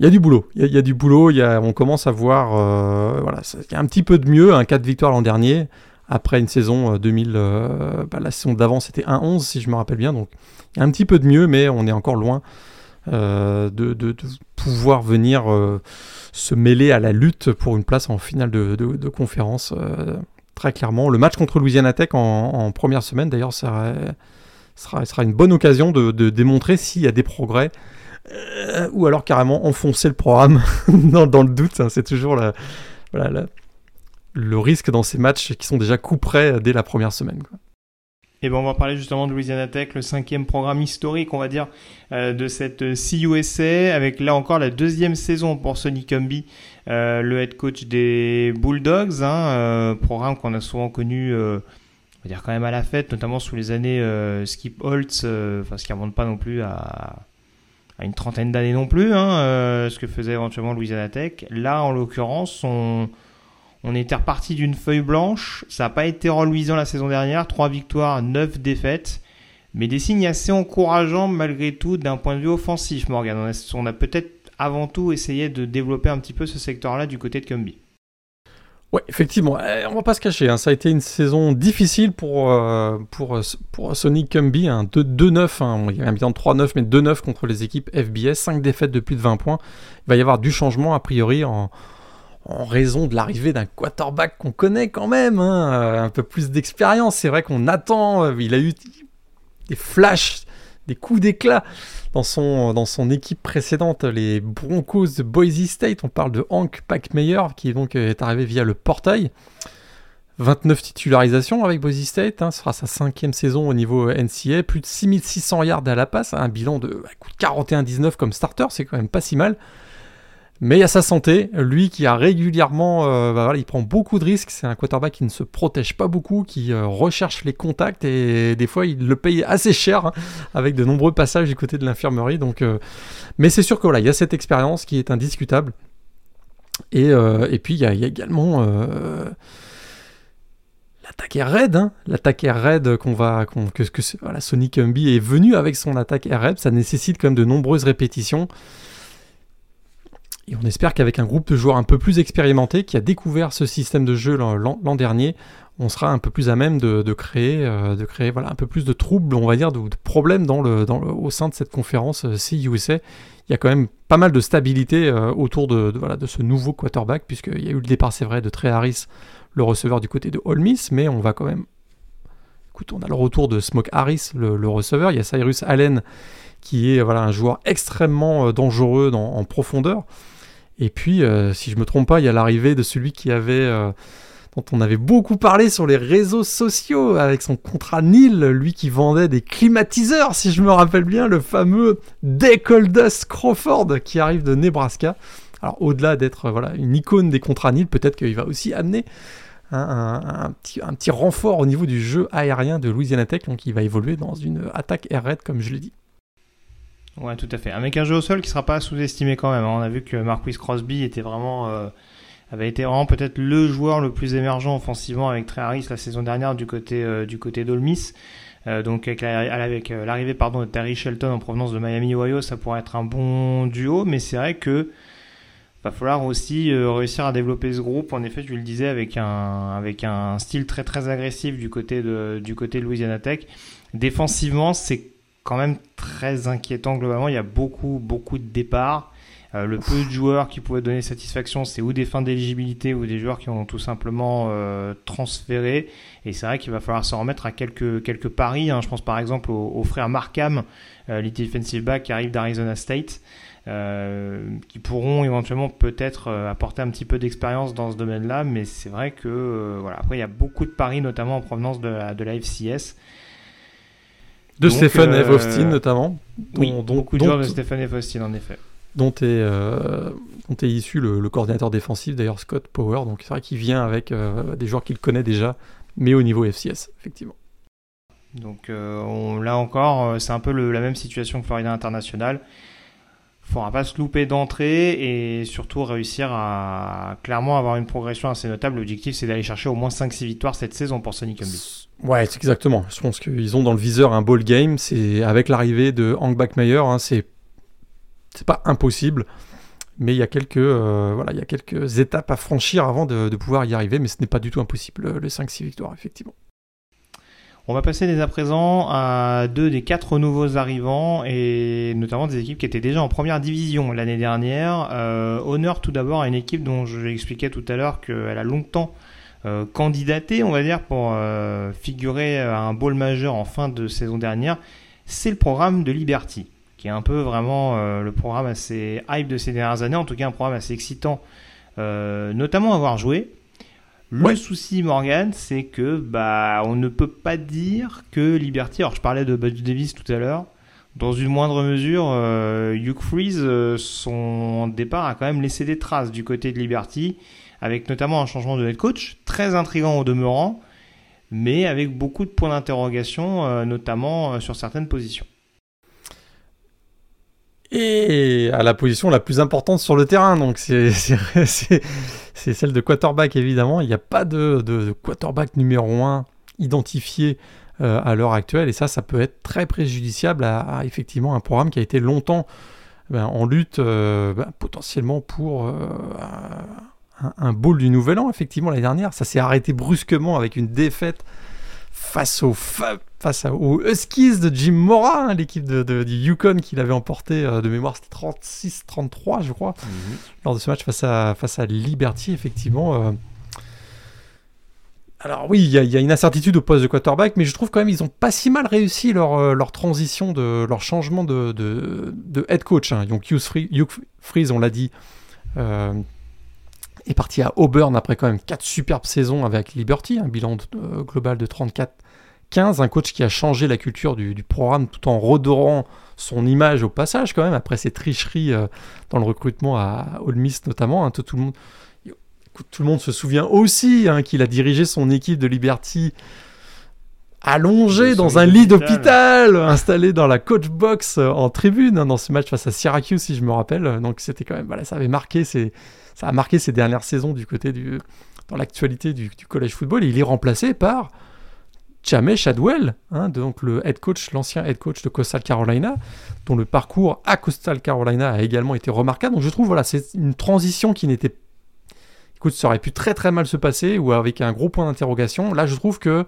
Il y a du boulot. Il y a, du boulot. On commence à voir. Euh, il y a un petit peu de mieux. Un 4 victoires l'an dernier. Après une saison 2000. Euh, euh, bah, la saison d'avant, c'était 1-11, si je me rappelle bien. Donc, il y a un petit peu de mieux, mais on est encore loin de, de, pouvoir venir se mêler à la lutte pour une place en finale de, conférence. Euh, très clairement. Le match contre Louisiana Tech en, première semaine, d'ailleurs, sera, sera une bonne occasion de, démontrer s'il y a des progrès. ou alors carrément enfoncer le programme dans, le doute. Hein. c'est toujours le risque dans ces matchs qui sont déjà coup près dès la première semaine. Et ben on va parler justement de Louisiana Tech, le cinquième programme historique, on va dire, euh, de cette CUSA, avec là encore la deuxième saison pour Sonny Cumby, euh, le head coach des Bulldogs, hein, euh, programme qu'on a souvent connu, dire quand même à la fête, notamment sous les années Skip Holtz, enfin ce qui remonte pas non plus à, à une trentaine d'années non plus, hein, ce que faisait éventuellement Louisiana Tech. Là, en l'occurrence, on on était reparti d'une feuille blanche. Ça n'a pas été reluisant la saison dernière. 3 victoires, 9 défaites. Mais des signes assez encourageants malgré tout d'un point de vue offensif, Morgan. On a, peut-être avant tout essayé de développer un petit peu ce secteur-là du côté de Cumby. Oui, effectivement, eh, on va pas se cacher, hein. ça a été une saison difficile pour, euh, pour, Sonic Cumby, 2-9, hein. il y a un bilan de 3-9, mais 2-9 contre les équipes FBS, 5 défaites de plus de 20 points. Il va y avoir du changement a priori en, en raison de l'arrivée d'un quarterback qu'on connaît quand même, hein, euh, un peu plus d'expérience. C'est vrai qu'on attend, euh, il a eu des flashs, des coups d'éclat dans son, équipe précédente, les Broncos de Boise State. On parle de Hank Packmeyer qui donc euh, est arrivé via le portail. 29 titularisations avec Boise State, hein, ce sera sa cinquième saison au niveau NCA, plus de 6600 yards à la passe, un bilan de 41-19 bah, comme starter, c'est quand même pas si mal. Mais il y a sa santé, lui qui a régulièrement, euh, bah il prend beaucoup de risques, c'est un quarterback qui ne se protège pas beaucoup, qui euh, recherche les contacts et des fois il le paye assez cher hein, avec de nombreux passages du côté de l'infirmerie. Euh, mais c'est sûr que voilà, il y a cette expérience qui est indiscutable. Et, puis il y, a, également l'attaque air raid, hein. l'attaque air raid qu'on que, Sonic Humby est venu avec son attaque air raid, ça nécessite quand même de nombreuses répétitions. Et on espère qu'avec un groupe de joueurs un peu plus expérimentés qui a découvert ce système de jeu l'an dernier, on sera un peu plus à même de, créer, euh, de créer voilà, un peu plus de troubles, on va dire, de, problèmes dans le, au sein de cette conférence euh, CUSA. Il y a quand même pas mal de stabilité euh, autour de, voilà, de ce nouveau quarterback, puisqu'il y a eu le départ, c'est vrai, de Trey Harris, le receveur du côté de Ole mais on va quand même... Écoute, on a le retour de Smoke Harris, le, receveur. Il y a Cyrus Allen, qui est voilà, un joueur extrêmement dangereux en profondeur. Et puis, euh, si je me trompe pas, il y a l'arrivée de celui qui avait, euh, dont on avait beaucoup parlé sur les réseaux sociaux avec son contrat Nil, lui qui vendait des climatiseurs, si je me rappelle bien, le fameux Decoldus Crawford qui arrive de Nebraska. Alors, au-delà d'être voilà une icône des contrats Nil, peut-être qu'il va aussi amener un, petit, un, petit, renfort au niveau du jeu aérien de Louisiana Tech, donc il va évoluer dans une attaque air raid, comme je l'ai dit. Ouais, tout à fait. Avec un jeu au sol qui sera pas sous-estimé quand même. Hein. On a vu que Marquis Crosby était vraiment, euh, avait été vraiment peut-être le joueur le plus émergent offensivement avec Trey Harris la saison dernière du côté euh, du côté d'Olmis. Euh, donc avec l'arrivée pardon de Terry Shelton en provenance de Miami Ohio, ça pourrait être un bon duo. Mais c'est vrai que va falloir aussi réussir à développer ce groupe. En effet, je le disais avec un avec un style très très agressif du côté de du côté de Louisiana Tech. Défensivement, c'est quand même très inquiétant globalement. Il y a beaucoup, beaucoup de départs. Euh, le peu de joueurs qui pouvaient donner satisfaction, c'est ou des fins d'éligibilité ou des joueurs qui ont tout simplement euh, transféré. Et c'est vrai qu'il va falloir s'en remettre à quelques, quelques paris. Hein. Je pense par exemple au, frère Markham, euh, defensive back qui arrive d'Arizona State, qui pourront éventuellement peut-être apporter un petit peu d'expérience dans ce domaine-là. Mais c'est vrai que voilà. Après, il y a beaucoup de paris, notamment en provenance de la, de la FCS. De Stephen F. Austin notamment. oui, beaucoup de joueurs de Stephen F. Austin en effet. Dont est, euh, dont est issu le, coordinateur défensif, d'ailleurs Scott Power. Donc c'est vrai qu'il vient avec euh, des joueurs qu'il connaît déjà, mais au niveau FCS, effectivement. Donc euh, là encore, c'est un peu la même situation que Florida International. Faudra pas se louper d'entrée et surtout réussir à clairement avoir une progression assez notable. L'objectif, c'est d'aller chercher au moins 5-6 victoires cette saison pour Sonic Humby. Ouais, exactement. Je pense qu'ils ont dans le viseur un ball game. C'est avec l'arrivée de Hank Backmeyer, hein, c'est pas impossible, mais il y a quelques euh, voilà, il y a quelques étapes à franchir avant de, pouvoir y arriver, mais ce n'est pas du tout impossible les 5-6 victoires effectivement. On va passer dès à présent à deux des quatre nouveaux arrivants et notamment des équipes qui étaient déjà en première division l'année dernière. Euh, honneur tout d'abord à une équipe dont je expliquais tout à l'heure qu'elle a longtemps candidaté, on va dire, pour figurer à un bowl majeur en fin de saison dernière, c'est le programme de Liberty, qui est un peu vraiment le programme assez hype de ces dernières années, en tout cas un programme assez excitant, notamment à avoir joué. Le souci, Morgan, c'est que bah on ne peut pas dire que Liberty. Alors je parlais de Bud Davis tout à l'heure. Dans une moindre mesure, euh, Hugh Freeze, euh, son départ a quand même laissé des traces du côté de Liberty, avec notamment un changement de head coach, très intrigant au demeurant, mais avec beaucoup de points d'interrogation, euh, notamment sur certaines positions. Et à la position la plus importante sur le terrain, donc c'est celle de quarterback évidemment. Il n'y a pas de, quarterback numéro 1 identifié euh, à l'heure actuelle. Et ça, ça peut être très préjudiciable à, effectivement un programme qui a été longtemps ben, en lutte euh, ben, potentiellement pour euh, un bowl du Nouvel An. Effectivement, l'année dernière, ça s'est arrêté brusquement avec une défaite face aux face aux Huskies de Jim Mora, hein, l'équipe de, du Yukon qui l'avait emporté de mémoire, c'était 36-33 je crois, mhm. lors de ce match face à, face à Liberty, effectivement. Alors oui, il y, a une incertitude au poste de quarterback, mais je trouve quand même qu'ils ont pas si mal réussi leur, euh, leur transition, de, leur changement de, de, head coach. Hein. Donc Hugh Freeze, on l'a dit, euh, est parti à Auburn après quand même 4 superbes saisons avec Liberty, un bilan euh, global de 34-15, un coach qui a changé la culture du, programme tout en redorant son image au passage quand même, après ses tricheries dans le recrutement à Ole Miss notamment. Hein, tout, tout le monde tout le monde se souvient aussi hein, qu'il a dirigé son équipe de Liberty allongé dans un lit d'hôpital, installé dans la coach box euh, en tribune hein, dans ce match face à Syracuse, si je me rappelle. Donc c'était quand même, voilà, ça avait marqué, ça a marqué ces dernières saisons du côté du, dans l'actualité du, college football. Et il est remplacé par Jamey Shadwell, hein, donc le head coach, l'ancien head coach de Coastal Carolina, dont le parcours à Coastal Carolina a également été remarquable. Donc je trouve, voilà, c'est une transition qui n'était écoute, ça aurait pu très très mal se passer ou avec un gros point d'interrogation. Là, je trouve que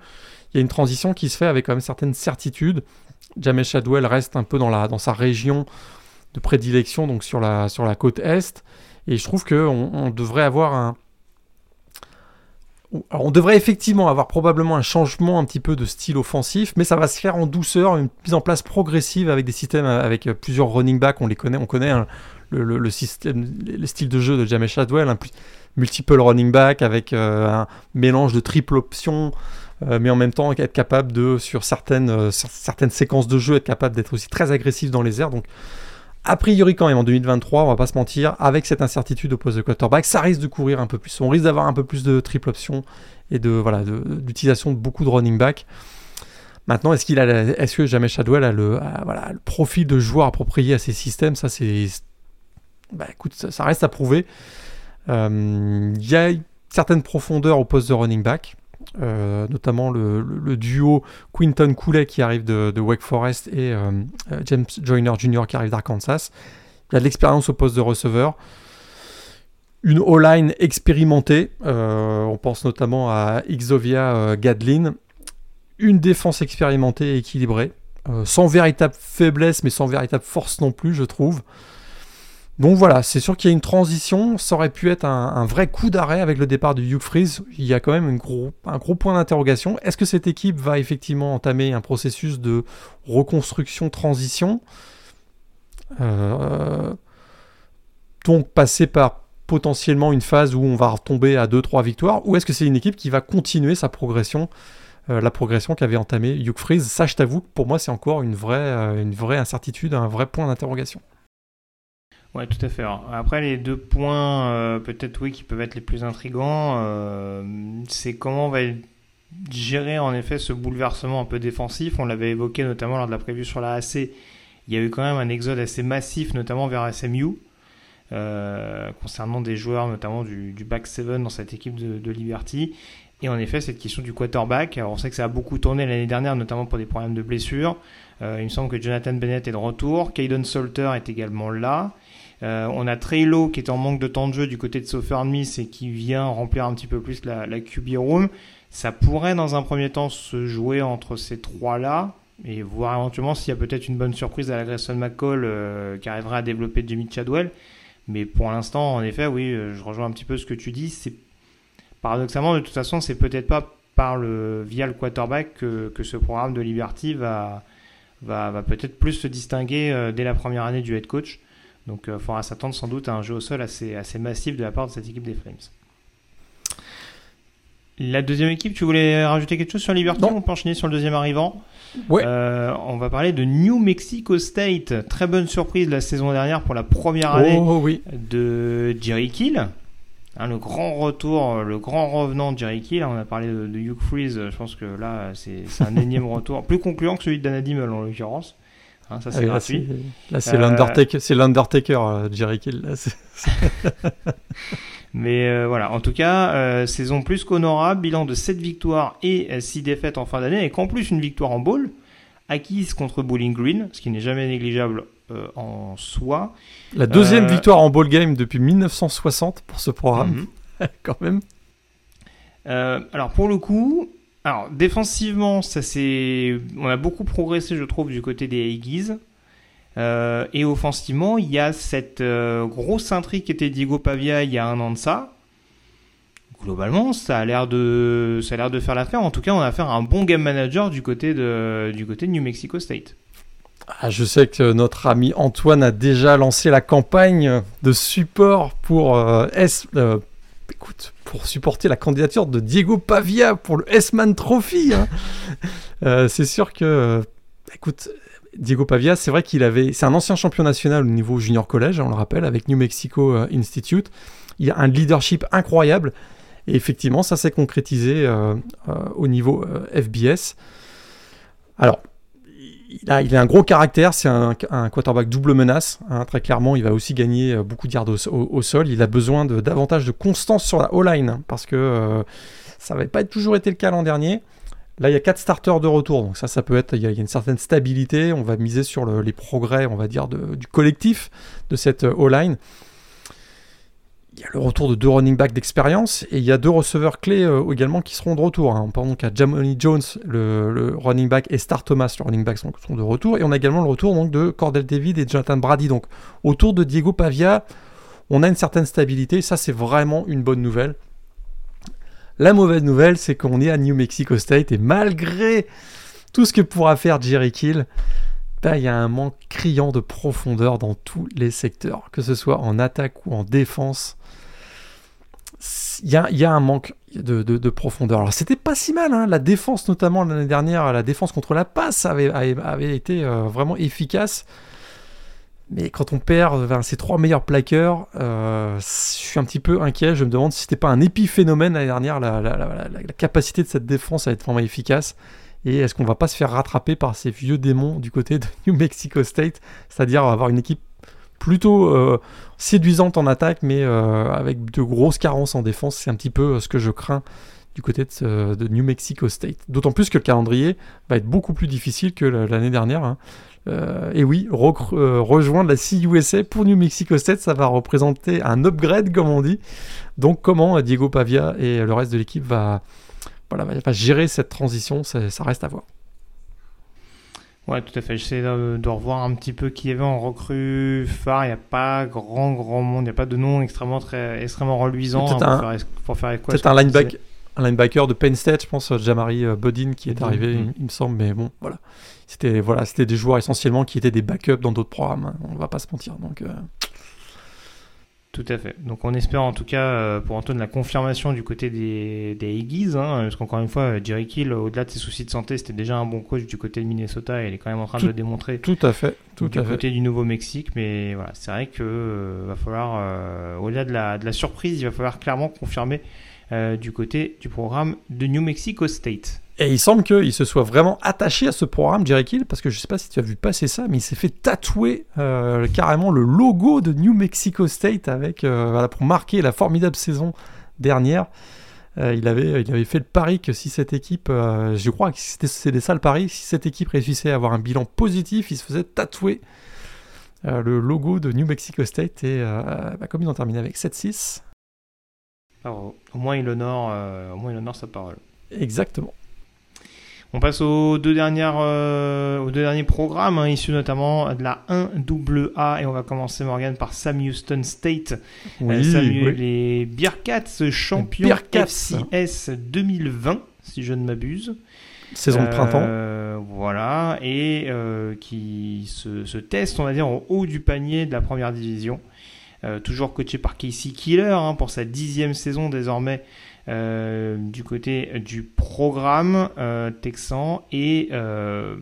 il y a une transition qui se fait avec quand même certaines certitudes. Jamel Shadwell reste un peu dans, la, dans sa région de prédilection, donc sur la, sur la côte est. Et je trouve qu'on on devrait avoir un. on devrait effectivement avoir probablement un changement un petit peu de style offensif, mais ça va se faire en douceur, une mise en place progressive avec des systèmes avec plusieurs running backs. On les connaît, on connaît hein, le, le, le style de jeu de Jamel Shadwell multiple running back avec euh, un mélange de triple option, euh, mais en même temps être capable de, sur certaines, euh, certaines séquences de jeu, être capable d'être aussi très agressif dans les airs. Donc, a priori, quand même, en 2023, on va pas se mentir, avec cette incertitude au poste de quarterback, ça risque de courir un peu plus. On risque d'avoir un peu plus de triple option et de voilà d'utilisation de, beaucoup de running back. Maintenant, est-ce qu'il a, est-ce que jamais Shadwell a le, profil de joueur approprié à ces systèmes? Ça, c'est, bah, ça, reste à prouver. Euh, il y a certaines profondeurs au poste de running back. Euh, notamment le, duo Quinton Cooley qui arrive de, Wake Forest et euh, James Joyner Jr. qui arrive d'Arkansas. Il a de l'expérience au poste de receveur. Une O-line expérimentée, on pense notamment à Xovia Gadlin. Une défense expérimentée et équilibrée, sans véritable faiblesse mais sans véritable force non plus, je trouve. Donc voilà, c'est sûr qu'il y a une transition, ça aurait pu être un, vrai coup d'arrêt avec le départ de Hugh Freeze. Il y a quand même un gros point d'interrogation. Est-ce que cette équipe va effectivement entamer un processus de reconstruction-transition euh, Donc passer par potentiellement une phase où on va retomber à 2-3 victoires, ou est-ce que c'est une équipe qui va continuer sa progression euh, la progression qu'avait entamé Hugh Freeze? Ça, je t'avoue, pour moi, c'est encore une vraie, euh, une vraie incertitude, un vrai point d'interrogation. Ouais, tout à fait. après, les deux points, euh, peut-être oui, qui peuvent être les plus intrigants, euh, c'est comment on va gérer en effet ce bouleversement un peu défensif. On l'avait évoqué notamment lors de la prévue sur la AC. Il y a eu quand même un exode assez massif, notamment vers SMU, euh, concernant des joueurs, notamment du, back 7 dans cette équipe de, Liberty. Et en effet, cette question du quarterback, alors on sait que ça a beaucoup tourné l'année dernière, notamment pour des problèmes de blessures. il me semble que Jonathan Bennett est de retour. Caden Salter est également là. Euh, on a Treylo qui est en manque de temps de jeu du côté de Southern Miss et qui vient remplir un petit peu plus la, la QB room. Ça pourrait dans un premier temps se jouer entre ces trois-là et voir éventuellement s'il y a peut-être une bonne surprise à la Grayson McCall euh, qui arrivera à développer Jimmy Chadwell. Mais pour l'instant, en effet, oui, euh, je rejoins un petit peu ce que tu dis. C'est paradoxalement, de toute façon, c'est peut-être pas par le, via le quarterback que, ce programme de Liberty va, va, peut-être plus se distinguer dès la première année du head coach. Donc il faudra s'attendre sans doute à un jeu au sol assez, assez massif de la part de cette équipe des Flames. La deuxième équipe, tu voulais rajouter quelque chose sur Liberty Non. On peut enchaîner sur le deuxième arrivant? Ouais. Euh, on va parler de New Mexico State. Très bonne surprise la saison dernière pour la première année Oh oui. de Jerry Kill. Hein, le grand retour, le grand revenant de Jerry Kill. On a parlé de, de Hugh Freeze. Je pense que là, c'est un énième retour. Plus concluant que celui de Dan Dimmel en l'occurrence. Hein, ça, c'est Ah, gratuit. c'est- Là, c'est Euh, l'Undertaker, euh, Jerry Kill. Mais euh, voilà, en tout cas, euh, saison plus qu'honorable, bilan de 7 victoires et 6 défaites en fin d'année, et qu'en plus une victoire en bowl, acquise contre Bowling Green, ce qui n'est jamais négligeable euh, en soi. La deuxième victoire en ball game depuis 1960 pour ce programme, Mhm. quand même. Alors pour le coup, alors défensivement, ça c'est, on a beaucoup progressé, je trouve, du côté des Aggies. Euh, et offensivement, il y a cette euh, grosse intrigue qui était Diego Pavia il y a un an de ça. Globalement, ça a l'air de, ça a l'air de faire l'affaire. En tout cas, on a affaire un bon game manager du côté de, du côté de New Mexico State. Ah, je sais que notre ami Antoine a déjà lancé la campagne de support pour euh, S. écoute, pour supporter la candidature de Diego Pavia pour le S-Man Trophy. hein. Euh, c'est sûr que, euh, écoute, Diego Pavia, c'est vrai qu'il avait, c'est un ancien champion national au niveau junior collège, on le rappelle, avec New Mexico euh, Institute. Il a un leadership incroyable. Et effectivement, ça s'est concrétisé euh, euh, au niveau euh, FBS. Alors, il a, il a un gros caractère, c'est un, un quarterback double menace. hein, très clairement, il va aussi gagner euh, beaucoup de yards au, sol. Il a besoin de davantage de constance sur la O-line hein, parce que euh, ça n'avait pas toujours été le cas l'an dernier. Là, il y a quatre starters de retour, donc ça, ça peut être. Il y a, une certaine stabilité. On va miser sur le- les progrès, on va dire, du collectif de cette euh, O-line. Il y a le retour de deux running backs d'expérience et il y a deux receveurs clés euh, également qui seront de retour. On pense donc à Jamoni Jones, le, le running back, et Star Thomas, le running back, sont, sont de retour. Et on a également le retour donc, de Cordell David et Jonathan Brady. Donc autour de Diego Pavia, on a une certaine stabilité. Ça, c'est vraiment une bonne nouvelle. La mauvaise nouvelle, c'est qu'on est à New Mexico State et malgré tout ce que pourra faire Jerry Kill, ben, il y a un manque criant de profondeur dans tous les secteurs, que ce soit en attaque ou en défense. Il y a, un manque de, de- de profondeur. Alors c'était pas si mal, hein. la défense notamment l'année dernière, la défense contre la passe avait, été euh, vraiment efficace. Mais quand on perd ben, ses trois meilleurs plaqueurs, euh, je suis un petit peu inquiet. Je me demande si c'était pas un épiphénomène l'année dernière, la capacité de cette défense à être vraiment efficace. Et est-ce qu'on va pas se faire rattraper par ces vieux démons du côté de New Mexico State, c'est-à-dire avoir une équipe plutôt euh, séduisante en attaque, mais euh, avec de grosses carences en défense. C'est un petit peu euh, ce que je crains du côté de, New Mexico State. D'autant plus que le calendrier va être beaucoup plus difficile que la- l'année dernière. hein. Et oui, rejoindre la CUSA pour New Mexico State, ça va représenter un upgrade, comme on dit. Donc, comment Diego Pavia et le reste de l'équipe va, gérer cette transition, ça reste à voir. Ouais, tout à fait. J'essaie de, de revoir un petit peu qui y avait en recrue phare. Il n'y a pas grand, grand monde. Il n'y a pas de nom extrêmement, très, extrêmement reluisant hein, un- pour, faire, pour faire quoi Peut-être un disais. un linebacker de Penn State, je pense, Jamari euh, Bodin qui est arrivé, mhm. il, il me semble, mais bon, voilà. C'était voilà, des joueurs essentiellement qui étaient des backups dans d'autres programmes, hein, on va pas se mentir. Donc, euh, Tout à fait. Donc on espère en tout cas euh, pour Antoine la confirmation du côté des, des Aggies, hein, parce qu'encore une fois, euh, Jerry Kill, au-delà de ses soucis de santé, c'était déjà un bon coach du côté de Minnesota et il est quand même en train Tout- de le démontrer tout à fait, tout du à fait. côté du Nouveau-Mexique. Mais voilà, c'est vrai que euh, va falloir, euh, au-delà de la, de la surprise, il va falloir clairement confirmer euh, du côté du programme de New Mexico State. Et il semble qu'il se soit vraiment attaché à ce programme, Jerry Kill, parce que je sais pas si tu as vu passer ça, mais il s'est fait tatouer euh, carrément le logo de New Mexico State avec, euh, voilà, pour marquer la formidable saison dernière. Euh, il, avait, il avait fait le pari que si cette équipe, je crois que c'était c'était ça le pari, si cette équipe réussissait à avoir un bilan positif, il se faisait tatouer le logo de New Mexico State. Et bah, comme ils ont terminé avec 7-6, Alors, au moins il honore, au moins il honore sa parole. exactement. On passe aux deux, dernières, euh, aux deux derniers programmes, hein, issus notamment de la 1AA, et on va commencer, Morgan, par Sam Houston State. Oui, Samuel, oui. les Bearcats, champions Bearcats. FCS 2020, si je ne m'abuse. Saison de Euh, printemps. Voilà, et euh, qui se, se teste, on va dire, au haut du panier de la première division. Euh, toujours coaché par Casey Killer hein, pour sa dixième saison désormais euh, du côté du programme euh, texan. Et euh,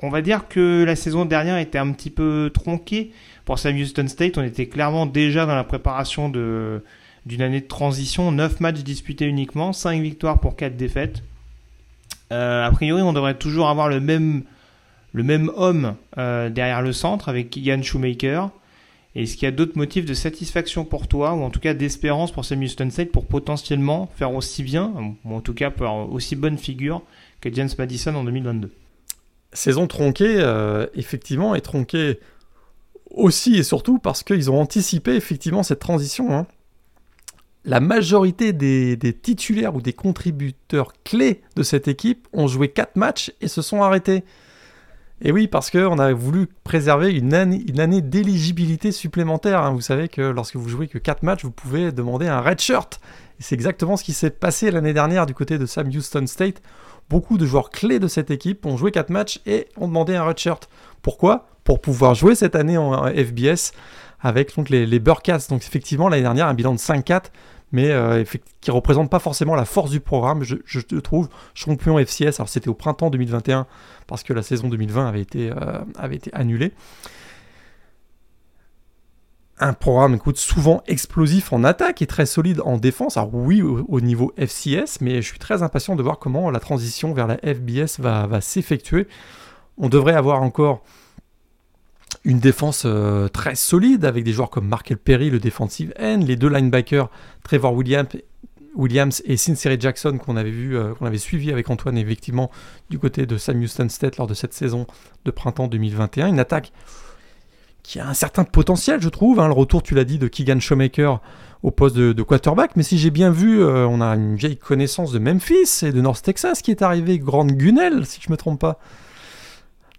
on va dire que la saison dernière était un petit peu tronquée pour Sam Houston State. On était clairement déjà dans la préparation de d'une année de transition. 9 matchs disputés uniquement, 5 victoires pour 4 défaites. A priori, on devrait toujours avoir le même, le même homme derrière le centre avec Keegan Shoemaker. Est-ce qu'il y a d'autres motifs de satisfaction pour toi, ou en tout cas d'espérance pour Sam Houston State pour potentiellement faire aussi bien, ou en tout cas pour aussi bonne figure que James Madison en 2022 Saison tronquée, euh, effectivement, et tronquée aussi et surtout parce qu'ils ont anticipé effectivement cette transition. hein. La majorité des, des titulaires ou des contributeurs clés de cette équipe ont joué 4 matchs et se sont arrêtés. Et oui, parce qu'on a voulu préserver une année, d'éligibilité supplémentaire. hein. Vous savez que lorsque vous jouez que 4 matchs, vous pouvez demander un red shirt. C'est exactement ce qui s'est passé l'année dernière du côté de Sam Houston State. Beaucoup de joueurs clés de cette équipe ont joué 4 matchs et ont demandé un red shirt. Pourquoi? Pour pouvoir jouer cette année en FBS avec donc, les, les. Donc effectivement, l'année dernière, un bilan de 5-4, mais euh, qui ne représente pas forcément la force du programme, je, je trouve. Champion FCS, alors c'était au printemps 2021, parce que la saison 2020 avait été, euh, avait été annulée. Un programme, écoute, souvent explosif en attaque et très solide en défense. Alors oui, au, au niveau FCS, mais je suis très impatient de voir comment la transition vers la FBS va s'effectuer. On devrait avoir encore une défense euh, très solide avec des joueurs comme Markel Perry, le defensive end, les deux linebackers Trevor Williams, et Sincere Jackson qu'on avait euh, qu'on avait suivi avec Antoine effectivement du côté de Sam Houston State lors de cette saison de printemps 2021. Une attaque qui a un certain potentiel, je trouve. hein. Le retour, tu l'as dit, de Keegan Shoemaker au poste de, quarterback. Mais si j'ai bien vu, euh, on a une vieille connaissance de Memphis et de North Texas qui est arrivé, Grande Gunnell, si je me trompe pas.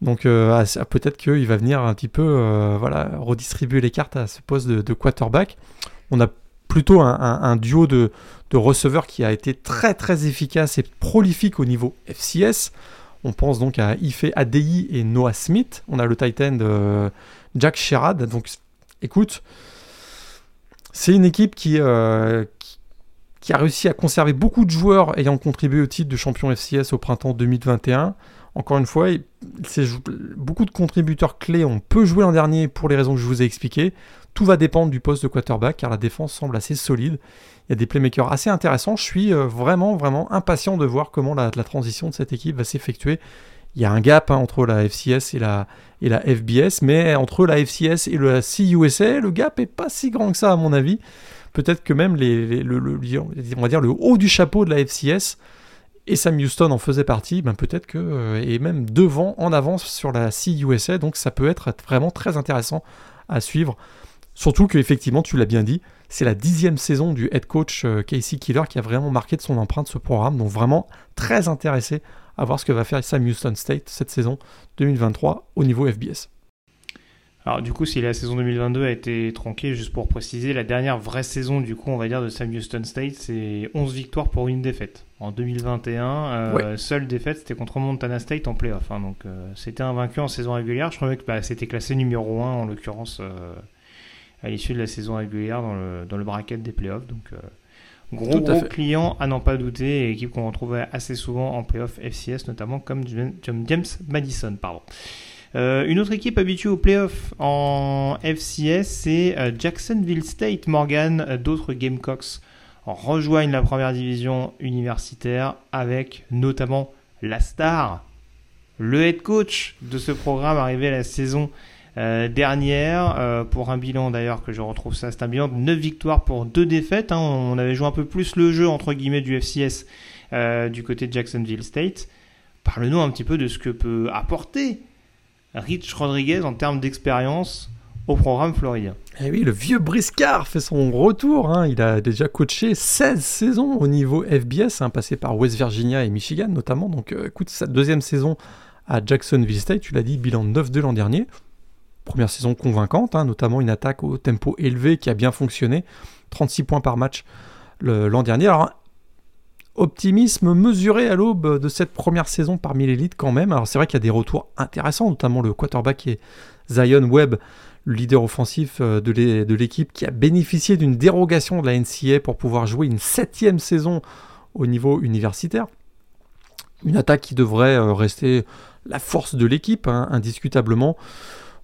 Donc euh, peut-être qu'il va venir un petit peu euh, voilà, redistribuer les cartes à ce poste de, quarterback. On a plutôt un, duo de, receveurs qui a été très très efficace et prolifique au niveau FCS. On pense donc à Ife Adei et Noah Smith. On a le Titan de Jack Sherrod. Donc écoute, c'est une équipe qui, euh, qui, qui a réussi à conserver beaucoup de joueurs ayant contribué au titre de champion FCS au printemps 2021. Encore une fois, beaucoup de contributeurs clés ont peu joué l'an dernier pour les raisons que je vous ai expliquées. Tout va dépendre du poste de quarterback car la défense semble assez solide. Il y a des playmakers assez intéressants. Je suis euh, vraiment, vraiment impatient de voir comment la, transition de cette équipe va s'effectuer. Il y a un gap hein, entre la FCS et la, FBS, mais entre la FCS et la CUSA, le gap est pas si grand que ça à mon avis. Peut-être que même le haut du chapeau de la FCS et Sam Houston en faisait partie, ben peut-être que euh, et même devant, en avance sur la CUSA, donc ça peut être vraiment très intéressant à suivre. Surtout que effectivement, tu l'as bien dit, c'est la dixième saison du head coach euh, Casey Killer qui a vraiment marqué de son empreinte ce programme, donc vraiment très intéressé à voir ce que va faire Sam Houston State cette saison 2023 au niveau FBS. Alors du coup, si la saison 2022 a été tronquée, juste pour préciser, la dernière vraie saison du coup, on va dire, de Sam Houston State, c'est 11 victoires pour une défaite. En 2021, euh, seule défaite, c'était contre Montana State en playoff. hein. donc euh, c'était un vaincu en saison régulière. Je trouvais que bah, c'était classé numéro 1 en l'occurrence euh, à l'issue de la saison régulière dans le, dans le bracket des playoffs. Donc gros gros client à n'en pas douter, et équipe qu'on retrouvait assez souvent en playoff FCS, notamment comme James Madison. Pardon. Euh, une autre équipe habituée aux playoffs en FCS, c'est Jacksonville State. Morgan, d'autres Gamecocks rejoignent la première division universitaire avec notamment la star, le head coach de ce programme arrivé la saison euh, dernière euh, pour un bilan d'ailleurs que je retrouve ça, c'est un bilan de 9 victoires pour 2 défaites. hein. On avait joué un peu plus le jeu entre guillemets du FCS euh, du côté de Jacksonville State. Parle-nous un petit peu de ce que peut apporter Rich Rodriguez en termes d'expérience au programme floridien. Et eh oui, le vieux Briscard fait son retour. Hein. Il a déjà coaché 16 saisons au niveau FBS, hein, passé par West Virginia et Michigan notamment. Donc euh, écoute, sa deuxième saison à Jacksonville State, tu l'as dit, bilan 9 de l'an dernier. Première saison convaincante, hein, notamment une attaque au tempo élevé qui a bien fonctionné. 36 points par match l'an dernier. Alors, optimisme mesuré à l'aube de cette première saison parmi l'élite quand même. Alors c'est vrai qu'il y a des retours intéressants, notamment le quarterback et Zion Webb, le leader offensif euh, de l'équipe qui a bénéficié d'une dérogation de la NCA pour pouvoir jouer une septième saison au niveau universitaire. Une attaque qui devrait euh, rester la force de l'équipe, hein, indiscutablement.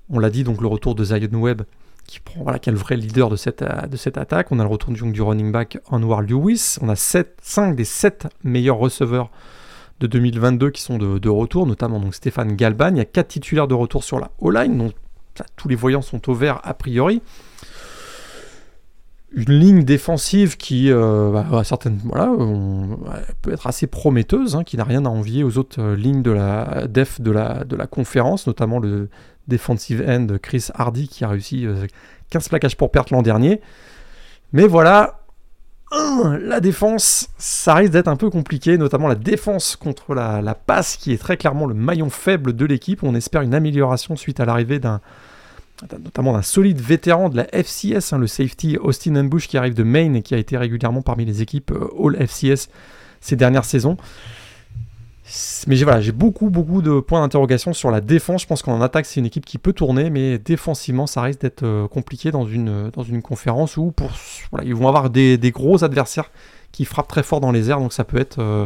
On l'a dit, donc le retour de Zion Webb qui, prend, voilà, qui est le vrai leader de cette, de cette attaque. On a le retour du, du running back Anwar Lewis. On a 7, 5 des 7 meilleurs receveurs de 2022 qui sont de, retour, notamment donc Stéphane Galban. Il y a 4 titulaires de retour sur la O-line, tous les voyants sont au vert a priori. Une ligne défensive qui euh, bah, voilà, peut être assez prometteuse, hein, qui n'a rien à envier aux autres euh, lignes de la def de la, de la conférence, notamment le defensive end Chris Hardy qui a réussi 15 euh, plaquages pour perte l'an dernier. Mais voilà, la défense, ça risque d'être un peu compliqué, notamment la défense contre la, passe qui est très clairement le maillon faible de l'équipe. On espère une amélioration suite à l'arrivée d'un notamment d'un solide vétéran de la FCS, hein, le safety Austin Bush qui arrive de Maine et qui a été régulièrement parmi les équipes euh, All FCS ces dernières saisons. Mais j'ai voilà, beaucoup, beaucoup de points d'interrogation sur la défense. Je pense qu'en attaque, c'est une équipe qui peut tourner, mais défensivement, ça risque d'être euh, compliqué dans une, dans une conférence où pour, ils vont avoir des, des, gros adversaires qui frappent très fort dans les airs. Donc ça peut être euh,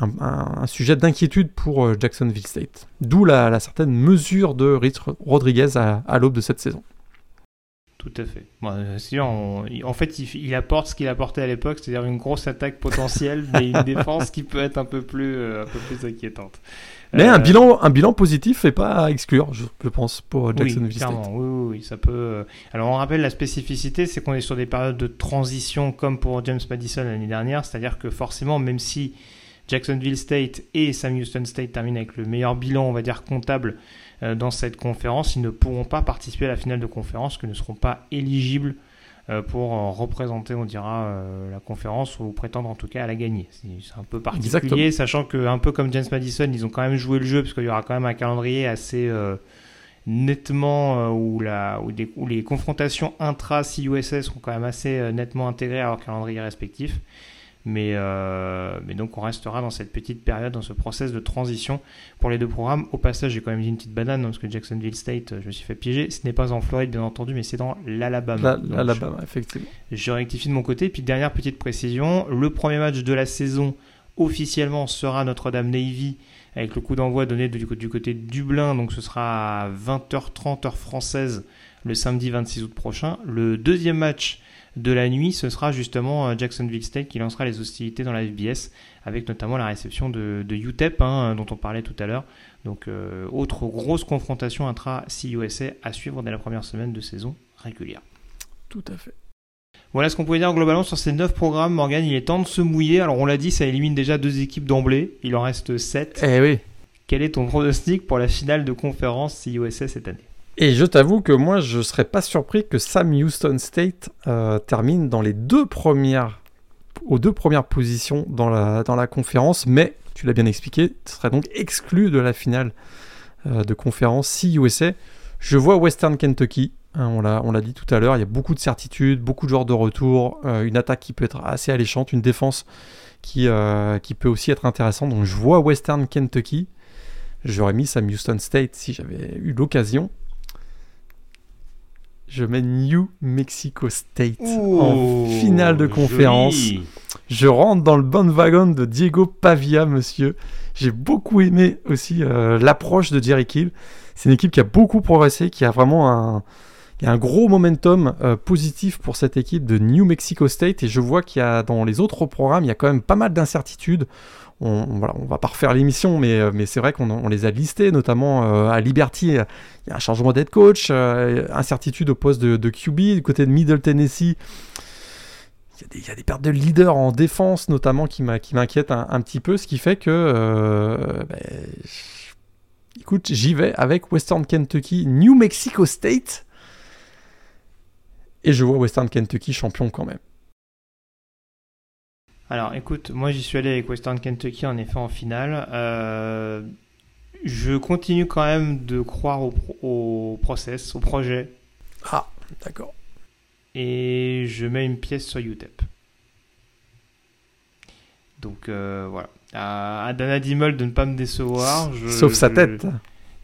un, sujet d'inquiétude pour euh, Jacksonville State. D'où la, certaine mesure de Rich Rodriguez à l'aube de cette saison. Tout à fait. en fait, il, apporte ce qu'il apportait à l'époque, c'est-à-dire une grosse attaque potentielle, mais une défense qui peut être un peu plus, euh, un peu plus inquiétante. Mais un, euh, bilan, un bilan positif n'est pas à exclure, je, pense, pour Jacksonville oui, State. Oui, oui, ça peut. Euh, alors, on rappelle la spécificité, c'est qu'on est sur des périodes de transition comme pour James Madison l'année dernière, c'est-à-dire que forcément, même si Jacksonville State et Sam Houston State terminent avec le meilleur bilan, on va dire, comptable euh, dans cette conférence. Ils ne pourront pas participer à la finale de conférence, que ne seront pas éligibles euh, pour euh, représenter, on dira, la conférence ou prétendre en tout cas à la gagner. C'est un peu particulier, sachant que un peu comme James Madison, ils ont quand même joué le jeu parce qu'il y aura quand même un calendrier assez nettement où, la, où, les confrontations intra-CUSS seront quand même assez nettement intégrées à leur calendrier respectif. Mais, euh, mais donc on restera dans cette petite période, dans ce process de transition pour les deux programmes. Au passage, j'ai quand même dit une petite banane, hein, parce que Jacksonville State, je me suis fait piéger. Ce n'est pas en Floride, bien entendu, mais c'est dans l'Alabama. L'Alabama, effectivement. Je rectifie de mon côté. Puis dernière petite précision, le premier match de la saison officiellement sera Notre-Dame-Navy avec le coup d'envoi donné du, du côté de Dublin, donc ce sera à 20h30 heure française le samedi 26 août prochain. Le deuxième match de la nuit, ce sera justement euh, Jacksonville State qui lancera les hostilités dans la FBS, avec notamment la réception de, UTEP, hein, dont on parlait tout à l'heure. Donc, euh, autre grosse confrontation intra-CUSA à suivre dès la première semaine de saison régulière. Tout à fait. Voilà ce qu'on pouvait dire globalement sur ces 9 programmes. Morgan, il est temps de se mouiller. Alors, on l'a dit, ça élimine déjà deux équipes d'emblée. Il en reste 7. Eh oui. Quel est ton pronostic pour la finale de conférence CUSA cette année? Et je t'avoue que moi, je ne serais pas surpris que Sam Houston State euh, termine aux deux premières positions dans la, conférence, mais tu l'as bien expliqué, serait donc exclu de la finale euh, de conférence si USA. Je vois Western Kentucky, hein, on l'a dit tout à l'heure, il y a beaucoup de certitudes, beaucoup de joueurs de retour, euh, une attaque qui peut être assez alléchante, une défense qui peut aussi être intéressante. Donc je vois Western Kentucky. J'aurais mis Sam Houston State si j'avais eu l'occasion je mets New Mexico State en finale de conférence. Je rentre dans le bon wagon de Diego Pavia, monsieur. J'ai beaucoup aimé aussi euh, l'approche de Jerry Kill. C'est une équipe qui a beaucoup progressé, qui a vraiment un, un gros momentum euh, positif pour cette équipe de New Mexico State. Et je vois qu'il y a dans les autres programmes, il y a quand même pas mal d'incertitudes on, va pas refaire l'émission, mais, euh, c'est vrai qu'on les a listés, notamment euh, à Liberty, il y a un changement d'head coach, euh, incertitude au poste de, QB, du côté de Middle Tennessee. Il y, a des, pertes de leaders en défense, notamment, qui m'inquiètent un, petit peu, ce qui fait que. Ben, écoute, j'y vais avec Western Kentucky, New Mexico State. Et je vois Western Kentucky champion quand même. Alors écoute, moi j'y suis allé avec Western Kentucky en effet en finale. Euh, je continue quand même de croire au, au process, au projet. Ah, d'accord. Et je mets une pièce sur UTEP. Donc euh, voilà. À, Dana Dimmel de ne pas me décevoir. Sauf sa tête.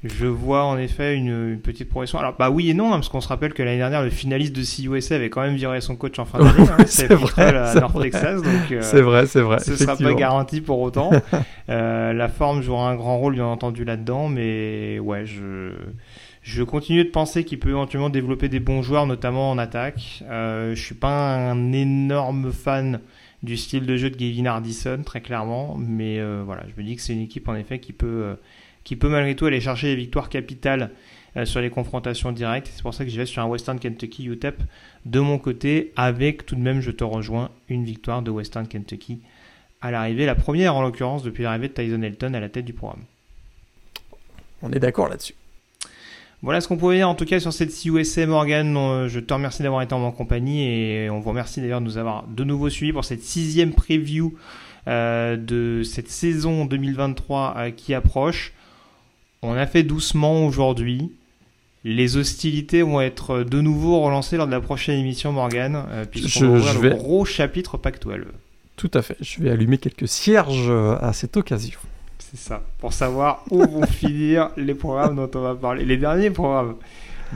Je vois en effet une, petite progression. Alors, bah oui et non, hein, parce qu'on se rappelle que l'année dernière, le finaliste de CUSA avait quand même viré son coach en fin d'année. Hein, c'est vrai. À North Texas. Euh, c'est vrai, c'est vrai. Ce sera pas garanti pour autant. euh, la forme jouera un grand rôle, bien entendu, là-dedans. Mais ouais, je, je continue de penser qu'il peut éventuellement développer des bons joueurs, notamment en attaque. Euh, je suis pas un énorme fan du style de jeu de Gavin Hardison, très clairement. Mais euh, voilà, je me dis que c'est une équipe en effet qui peut, euh, qui peut malgré tout aller chercher des victoires capitales euh, sur les confrontations directes. C'est pour ça que je vais sur un Western Kentucky UTEP de mon côté, avec tout de même, je te rejoins, une victoire de Western Kentucky à l'arrivée, la première en l'occurrence depuis l'arrivée de Tyson Elton à la tête du programme. On est d'accord là-dessus. Voilà ce qu'on pouvait dire en tout cas sur cette CUSA Morgan. Euh, je te remercie d'avoir été en mon compagnie et on vous remercie d'ailleurs de nous avoir de nouveau suivis pour cette sixième preview euh, de cette saison 2023 euh, qui approche. On a fait doucement aujourd'hui. Les hostilités vont être de nouveau relancées lors de la prochaine émission Morgan, puisqu'on va ouvrir le gros chapitre Pac-12. Tout à fait. Je vais allumer quelques cierges à cette occasion. C'est ça. Pour savoir où vont finir les programmes dont on va parler. Les derniers programmes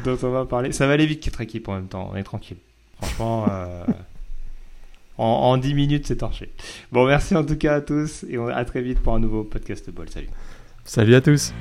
dont on va parler. Ça va aller vite, quatre équipes en même temps. On est tranquille. Franchement, euh, en, en, 10 minutes, c'est torché. Bon, merci en tout cas à tous et on, à très vite pour un nouveau podcast ball. Salut. Salut à tous.